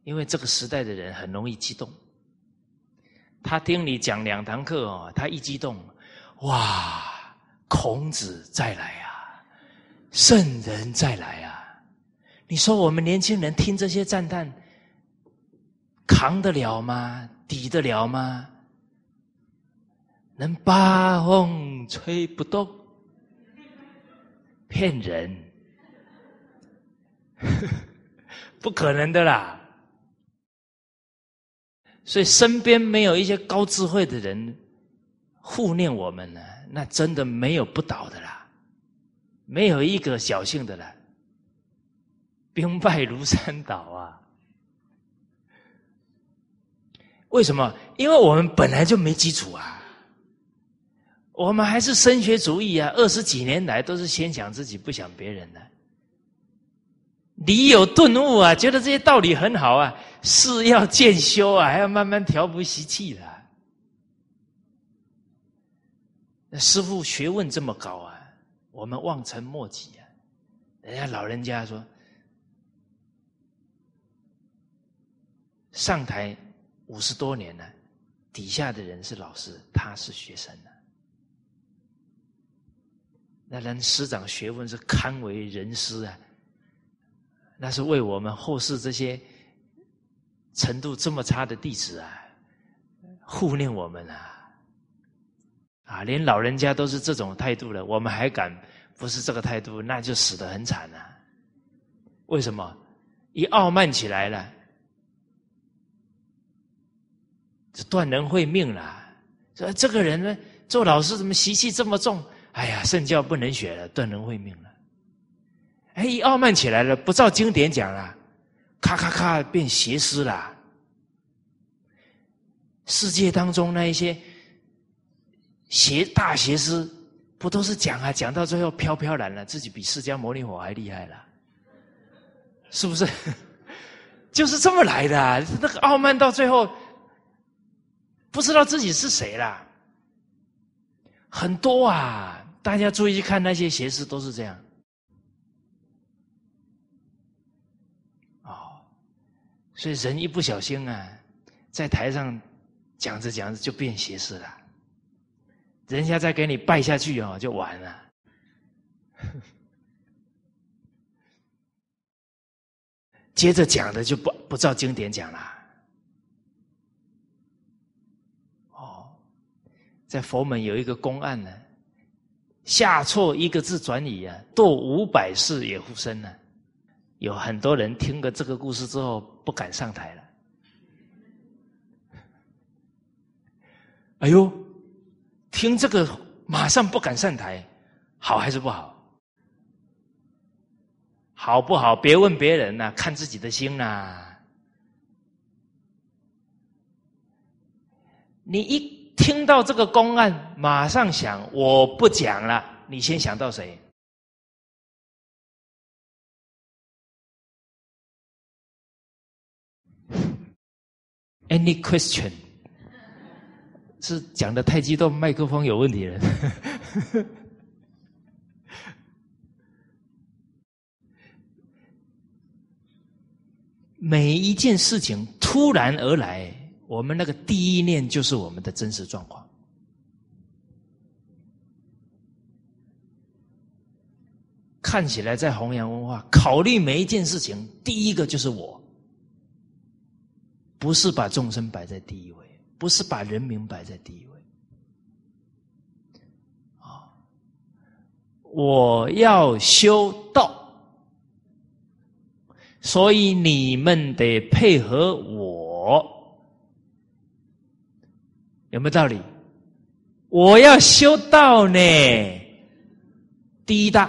因为这个时代的人很容易激动。他听你讲两堂课哦，他一激动，哇！孔子再来啊，圣人再来啊！你说我们年轻人听这些赞叹，扛得了吗？抵得了吗？能八风吹不动？骗人，*laughs* 不可能的啦！所以身边没有一些高智慧的人护念我们呢，那真的没有不倒的啦，没有一个侥幸的啦，兵败如山倒啊！为什么？因为我们本来就没基础啊，我们还是升学主义啊，二十几年来都是先想自己不想别人的。你有顿悟啊，觉得这些道理很好啊，是要渐修啊，还要慢慢调不习气的。那师傅学问这么高啊，我们望尘莫及啊。人家老人家说，上台五十多年了，底下的人是老师，他是学生呢。那人师长学问是堪为人师啊。那是为我们后世这些程度这么差的弟子啊护念我们啊！啊，连老人家都是这种态度了，我们还敢不是这个态度，那就死得很惨啊！为什么？一傲慢起来了，就断人会命了。说这个人呢，做老师怎么习气这么重？哎呀，圣教不能学了，断人会命了。哎，一傲慢起来了，不照经典讲了，咔咔咔变邪师了。世界当中那一些邪大邪师，不都是讲啊？讲到最后飘飘然了，自己比释迦牟尼佛还厉害了，是不是？*laughs* 就是这么来的，那个傲慢到最后不知道自己是谁了。很多啊，大家注意去看那些邪师，都是这样。哦所以人一不小心啊，在台上讲着讲着就变邪师了，人家再给你拜下去哦，就完了。*laughs* 接着讲的就不不照经典讲了。哦，在佛门有一个公案呢，下错一个字转语啊，堕五百世也复生呢。有很多人听了这个故事之后不敢上台了。哎呦，听这个马上不敢上台，好还是不好？好不好？别问别人呐，看自己的心呐。你一听到这个公案，马上想我不讲了，你先想到谁？Any question？是讲的太激动，麦克风有问题了。*laughs* 每一件事情突然而来，我们那个第一念就是我们的真实状况。看起来在弘扬文化，考虑每一件事情，第一个就是我。不是把众生摆在第一位，不是把人民摆在第一位，啊！我要修道，所以你们得配合我，有没有道理？我要修道呢，第一大，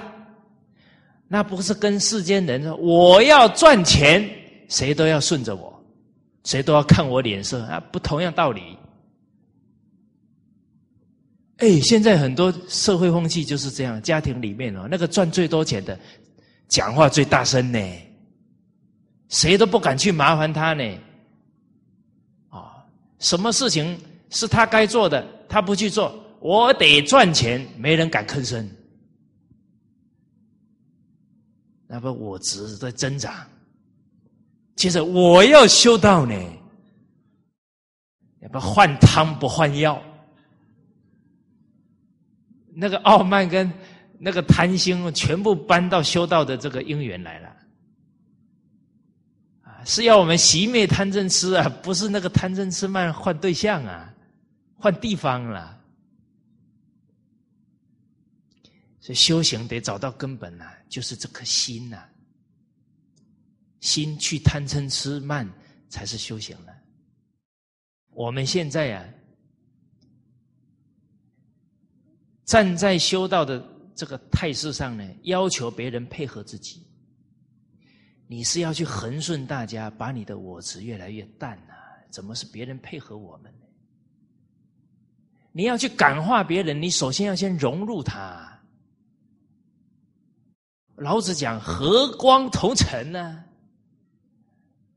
那不是跟世间人说我要赚钱，谁都要顺着我。谁都要看我脸色啊！不同样道理。哎，现在很多社会风气就是这样，家庭里面哦，那个赚最多钱的，讲话最大声呢，谁都不敢去麻烦他呢。啊，什么事情是他该做的，他不去做，我得赚钱，没人敢吭声。那么我值在增长。接着我要修道呢，要不换汤不换药，那个傲慢跟那个贪心全部搬到修道的这个因缘来了。啊，是要我们熄灭贪嗔痴啊，不是那个贪嗔痴慢换对象啊，换地方了。所以修行得找到根本呐，就是这颗心呐。心去贪嗔痴慢，才是修行了。我们现在呀，站在修道的这个态势上呢，要求别人配合自己，你是要去恒顺大家，把你的我执越来越淡啊？怎么是别人配合我们呢？你要去感化别人，你首先要先融入他。老子讲和光同尘呢。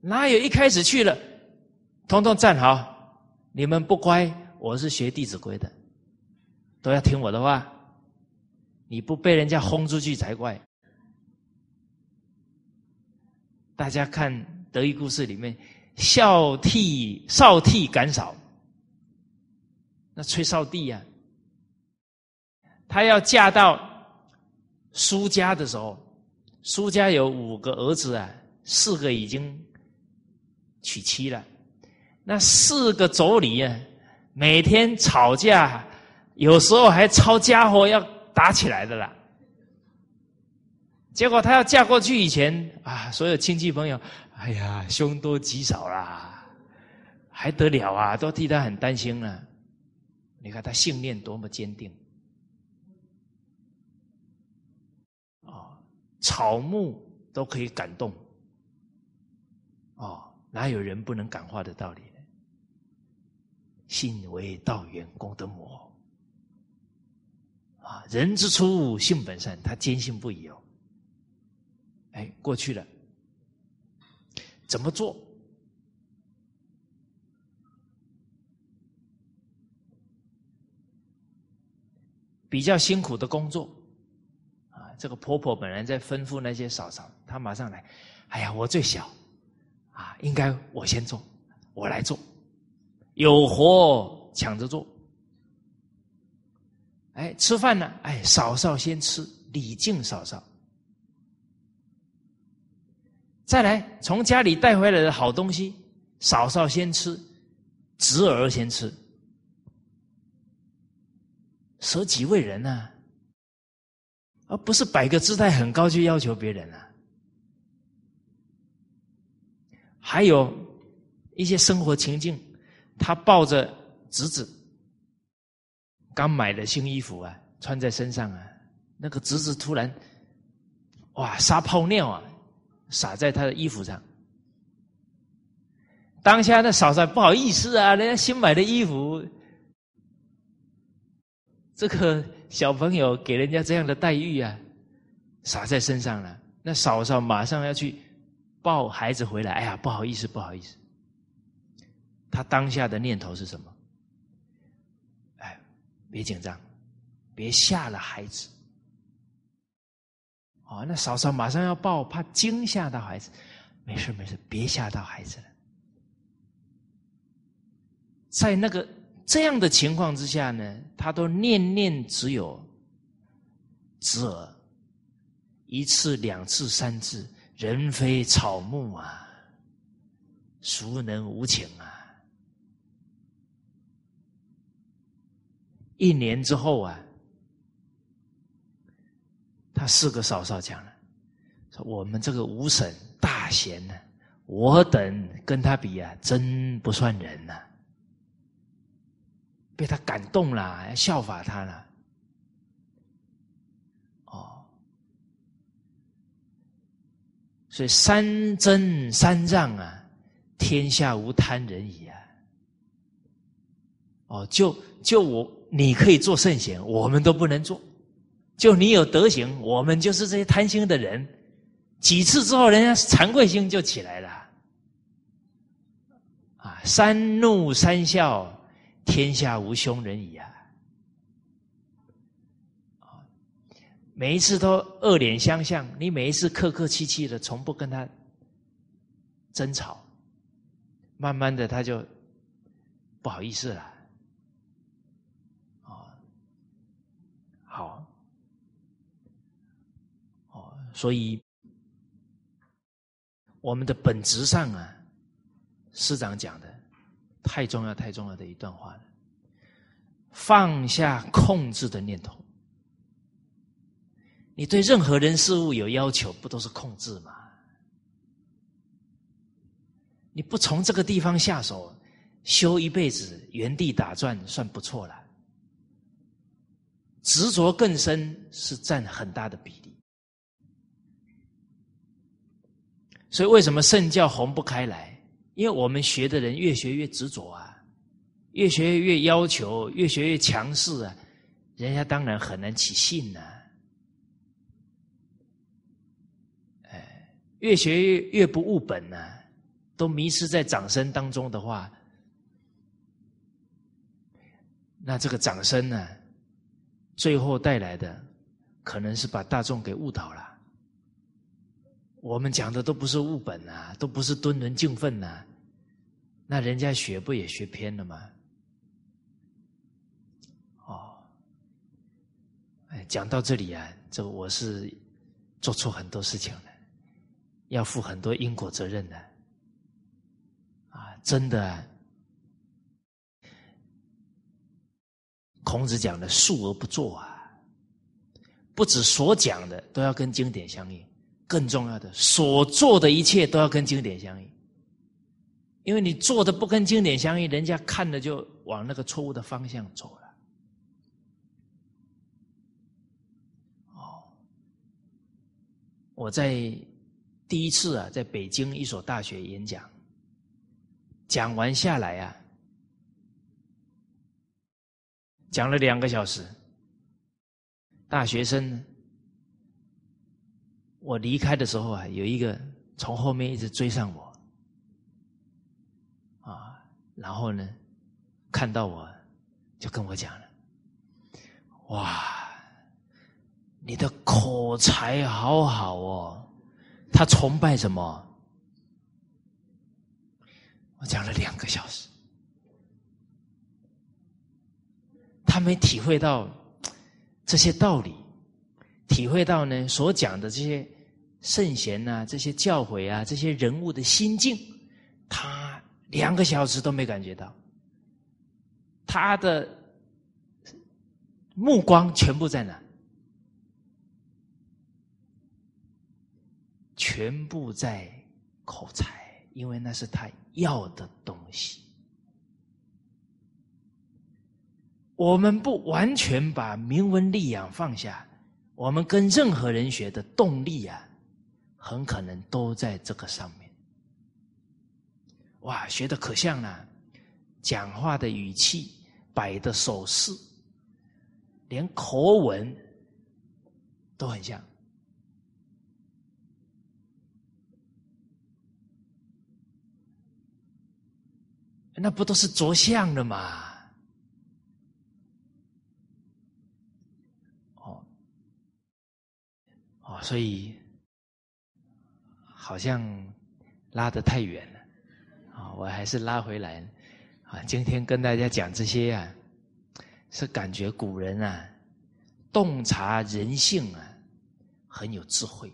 哪有一开始去了，通通站好！你们不乖，我是学《弟子规》的，都要听我的话。你不被人家轰出去才怪。大家看德育故事里面，孝悌少悌感少，那崔少帝呀，他要嫁到苏家的时候，苏家有五个儿子啊，四个已经。娶妻了，那四个妯娌啊，每天吵架，有时候还抄家伙要打起来的啦。结果她要嫁过去以前啊，所有亲戚朋友，哎呀，凶多吉少啦，还得了啊，都替她很担心啊。你看她信念多么坚定，啊，草木都可以感动，哦。哪有人不能感化的道理呢？信为道源，功德母。啊，人之初，性本善，他坚信不疑哦。哎，过去了，怎么做？比较辛苦的工作，啊，这个婆婆本来在吩咐那些嫂嫂，她马上来。哎呀，我最小。啊，应该我先做，我来做，有活抢着做。哎，吃饭呢？哎，嫂嫂先吃，礼敬嫂嫂。再来，从家里带回来的好东西，嫂嫂先吃，侄儿先吃，舍己为人呢，而不是摆个姿态很高就要求别人啊。还有一些生活情境，他抱着侄子刚买的新衣服啊，穿在身上啊，那个侄子突然哇撒泡尿啊，洒在他的衣服上。当下那嫂嫂不好意思啊，人家新买的衣服，这个小朋友给人家这样的待遇啊，洒在身上了，那嫂嫂马上要去。抱孩子回来，哎呀，不好意思，不好意思。他当下的念头是什么？哎，别紧张，别吓了孩子。哦，那嫂嫂马上要抱，怕惊吓到孩子。没事没事，别吓到孩子了。在那个这样的情况之下呢，他都念念只有侄儿，一次、两次、三次。人非草木啊，孰能无情啊？一年之后啊，他四个嫂嫂讲了，说我们这个五婶大贤呢，我等跟他比啊，真不算人呐，被他感动了，要效法他了。所以三真三让啊，天下无贪人矣啊！哦，就就我你可以做圣贤，我们都不能做；就你有德行，我们就是这些贪心的人。几次之后，人家惭愧心就起来了。啊，三怒三笑，天下无凶人矣啊！每一次都恶脸相向，你每一次客客气气的，从不跟他争吵，慢慢的他就不好意思了。哦，好，哦，所以我们的本质上啊，师长讲的太重要、太重要的一段话了，放下控制的念头。你对任何人事物有要求，不都是控制吗？你不从这个地方下手，修一辈子原地打转算不错了。执着更深是占很大的比例，所以为什么圣教红不开来？因为我们学的人越学越执着啊，越学越要求，越学越强势啊，人家当然很难起信呢。越学越越不务本呢，都迷失在掌声当中的话，那这个掌声呢，最后带来的可能是把大众给误导了。我们讲的都不是务本啊，都不是敦伦敬奋呐，那人家学不也学偏了吗？哦，哎，讲到这里啊，这我是做错很多事情了。要负很多因果责任的，啊，真的，孔子讲的“述而不作”啊，不止所讲的都要跟经典相应，更重要的，所做的一切都要跟经典相应。因为你做的不跟经典相应，人家看了就往那个错误的方向走了。哦，我在。第一次啊，在北京一所大学演讲，讲完下来啊，讲了两个小时。大学生，我离开的时候啊，有一个从后面一直追上我，啊，然后呢，看到我就跟我讲了：“哇，你的口才好好哦。”他崇拜什么？我讲了两个小时，他没体会到这些道理，体会到呢所讲的这些圣贤呐、这些教诲啊、这些人物的心境，他两个小时都没感觉到，他的目光全部在哪？全部在口才，因为那是他要的东西。我们不完全把铭文力养放下，我们跟任何人学的动力啊，很可能都在这个上面。哇，学的可像了，讲话的语气、摆的手势，连口吻都很像。那不都是着相的嘛？哦，哦，所以好像拉得太远了啊！我还是拉回来啊！今天跟大家讲这些啊，是感觉古人啊洞察人性啊很有智慧，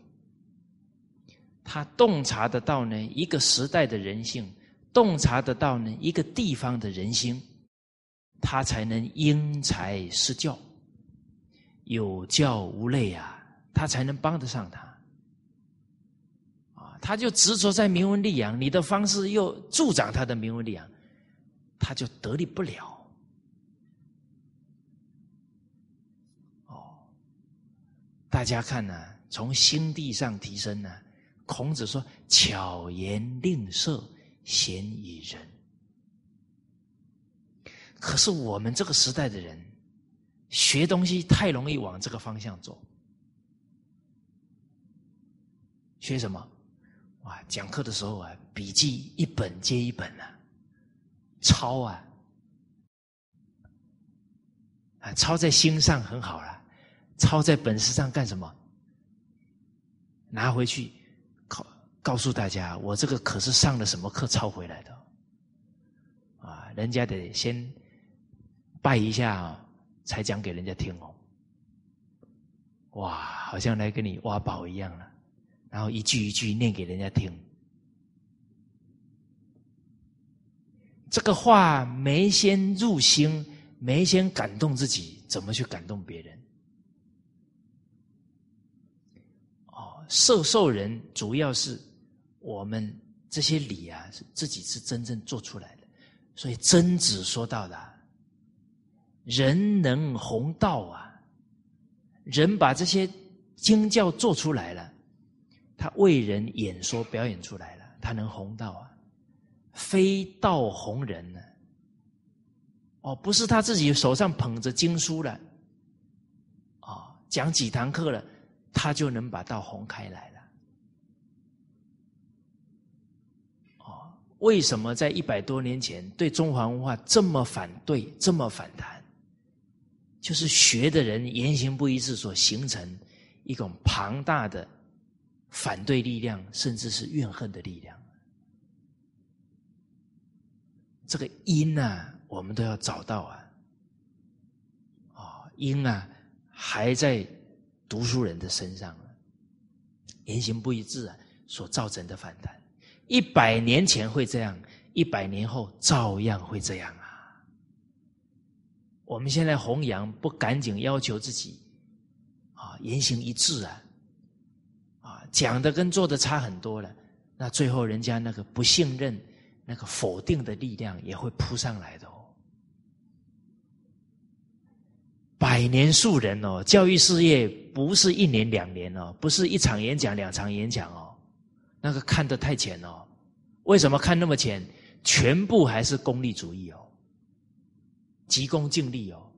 他洞察得到呢一个时代的人性。洞察得到呢，一个地方的人心，他才能因材施教，有教无类啊，他才能帮得上他。啊，他就执着在名闻利养，你的方式又助长他的名闻利养，他就得力不了。哦，大家看呢，从心地上提升呢，孔子说：“巧言令色。”嫌疑人，可是我们这个时代的人学东西太容易往这个方向走。学什么？哇！讲课的时候啊，笔记一本接一本啊，抄啊，啊，抄在心上很好了。抄在本子上干什么？拿回去告诉大家，我这个可是上了什么课抄回来的啊！人家得先拜一下，才讲给人家听哦。哇，好像来跟你挖宝一样了，然后一句一句念给人家听。这个话没先入心，没先感动自己，怎么去感动别人？哦，受受人主要是我们这些礼啊，是自己是真正做出来的。所以曾子说到的“人能弘道啊”，人把这些经教做出来了，他为人演说表演出来了，他能弘道啊。非道弘人呢？哦，不是他自己手上捧着经书了，啊，讲几堂课了，他就能把道弘开来了。哦，为什么在一百多年前对中华文化这么反对、这么反弹？就是学的人言行不一致，所形成一种庞大的反对力量，甚至是怨恨的力量。这个因啊，我们都要找到啊！啊，因啊，还在读书人的身上，言行不一致啊，所造成的反弹。一百年前会这样，一百年后照样会这样啊！我们现在弘扬，不赶紧要求自己啊，言行一致啊，啊，讲的跟做的差很多了，那最后人家那个不信任。那个否定的力量也会扑上来的哦，百年树人哦，教育事业不是一年两年哦，不是一场演讲两场演讲哦，那个看得太浅哦。为什么看那么浅？全部还是功利主义哦，急功近利哦。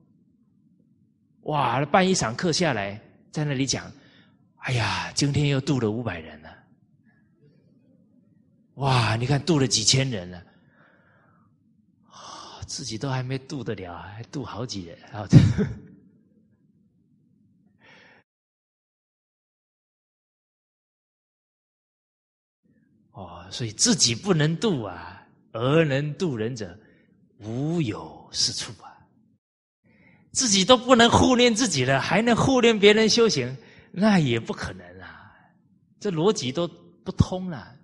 哇，办一场课下来，在那里讲，哎呀，今天又度了五百人。哇！你看渡了几千人了，自己都还没渡得了，还渡好几人啊！哦，所以自己不能渡啊，而能渡人者，无有是处啊！自己都不能护念自己了，还能护念别人修行，那也不可能啊！这逻辑都不通了。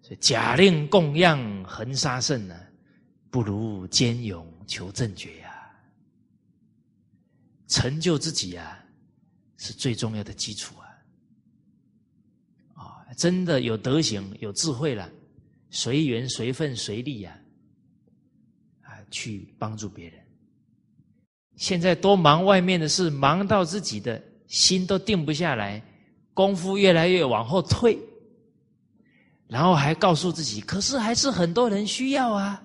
所以假令供养恒沙圣呢，不如坚勇求正觉呀。成就自己啊，是最重要的基础啊！真的有德行、有智慧了，随缘随份随力呀，啊，去帮助别人。现在多忙外面的事，忙到自己的心都定不下来，功夫越来越往后退。然后还告诉自己，可是还是很多人需要啊，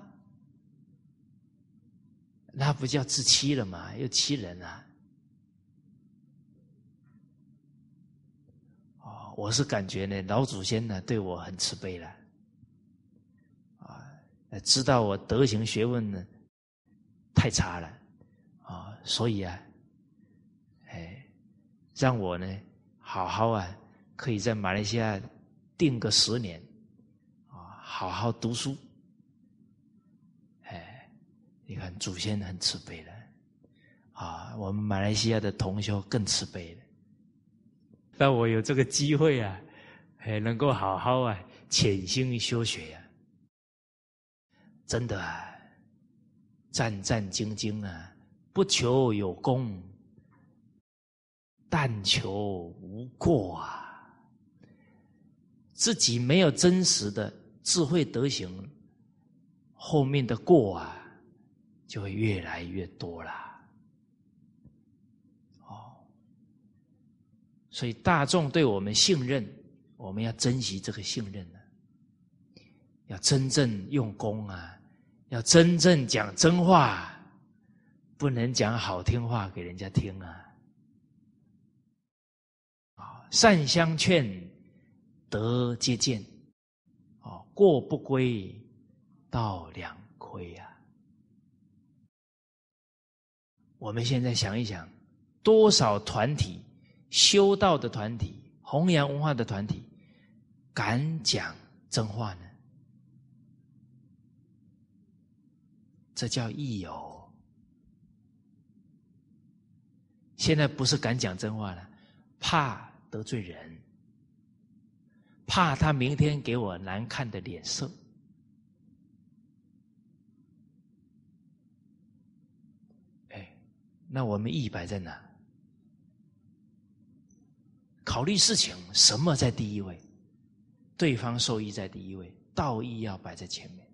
那不叫自欺了吗？又欺人啊！我是感觉呢，老祖先呢对我很慈悲了，啊，知道我德行学问呢太差了，啊，所以啊，哎，让我呢好好啊，可以在马来西亚定个十年。啊好好读书，哎，你看祖先很慈悲的啊，我们马来西亚的同修更慈悲了。但我有这个机会啊，哎，能够好好啊潜心修学呀，真的战战兢兢啊，不求有功，但求无过啊，自己没有真实的。智慧德行后面的过啊，就会越来越多了。所以大众对我们信任，我们要珍惜这个信任呢，要真正用功啊，要真正讲真话，不能讲好听话给人家听啊。啊，善相劝，德皆见。过不归，道两亏呀！我们现在想一想，多少团体修道的团体、弘扬文化的团体，敢讲真话呢？这叫义友。现在不是敢讲真话了，怕得罪人，怕他明天给我难看的脸色。哎，那我们义摆在哪？考虑事情，什么在第一位？对方受益在第一位，道义要摆在前面。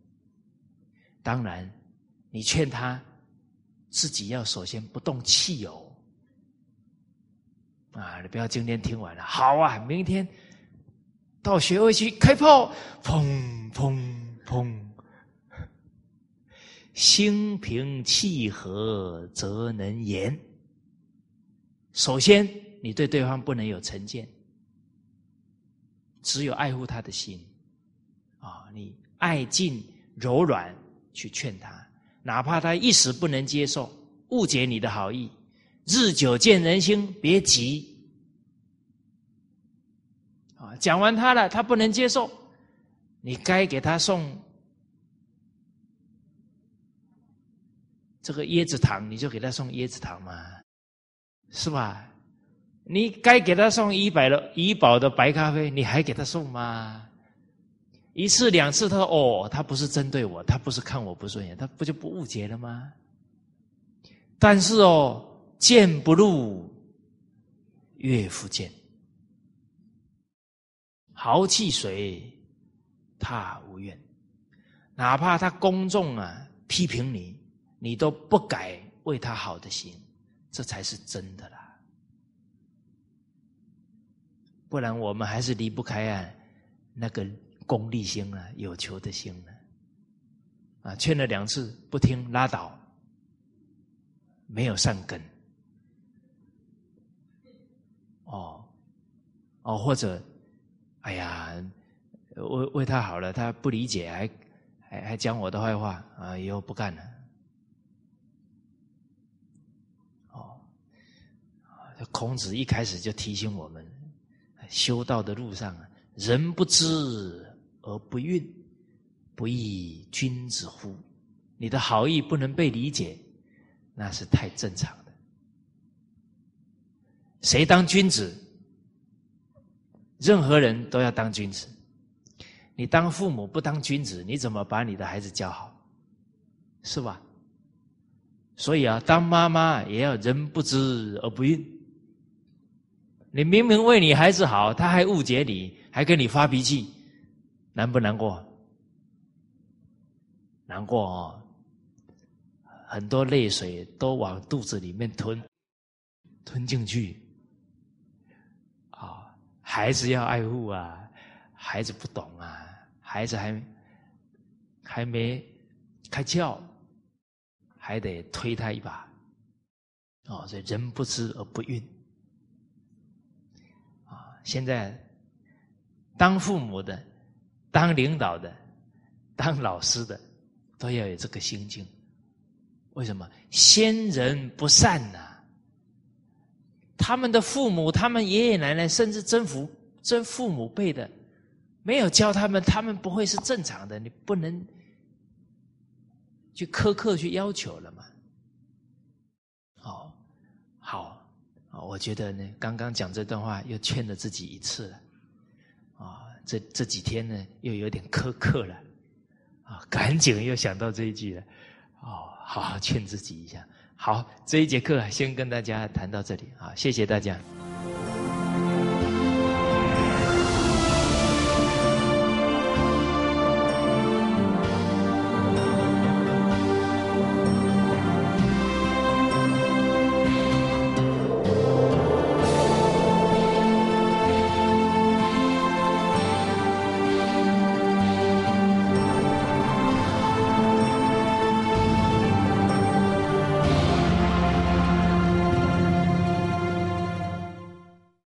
当然，你劝他自己要首先不动气哦。啊！你不要今天听完了，好啊！明天到学会去开炮，砰砰砰！心平气和则能言。首先，你对对方不能有成见，只有爱护他的心。啊，你爱敬柔软去劝他，哪怕他一时不能接受，误解你的好意。日久见人心，别急。啊，讲完他了，他不能接受，你该给他送这个椰子糖，你就给他送椰子糖嘛，是吧？你该给他送怡百的怡宝的白咖啡，你还给他送吗？一次两次，他说：“哦，他不是针对我，他不是看我不顺眼，他不就不误解了吗？”但是哦。见不入，岳父见。豪气水，他无怨。哪怕他公众啊批评你，你都不改为他好的心，这才是真的啦。不然我们还是离不开啊那个功利心啊，有求的心呢。啊，劝了两次不听，拉倒，没有善根。哦，哦，或者，哎呀，为为他好了，他不理解，还还还讲我的坏话啊，以后不干了。哦，孔子一开始就提醒我们，修道的路上，人不知而不愠，不亦君子乎？你的好意不能被理解，那是太正常的。谁当君子？任何人都要当君子。你当父母不当君子，你怎么把你的孩子教好？是吧？所以啊，当妈妈也要人不知而不愠。你明明为你孩子好，他还误解你，还跟你发脾气，难不难过？难过哦，很多泪水都往肚子里面吞，吞进去。啊孩子要爱护啊，孩子不懂啊，孩子还还没开窍，还得推他一把。哦，所以人不知而不愠。现在当父母的、当领导的、当老师的，都要有这个心境。为什么？先人不善呐。他们的父母、他们爷爷奶奶，甚至曾父、曾父母辈的，没有教他们，他们不会是正常的。你不能去苛刻去要求了嘛？哦，好我觉得呢，刚刚讲这段话又劝了自己一次了。啊，这这几天呢，又有点苛刻了。啊，赶紧又想到这一句了。哦，好好劝自己一下。好，这一节课先跟大家谈到这里啊，谢谢大家。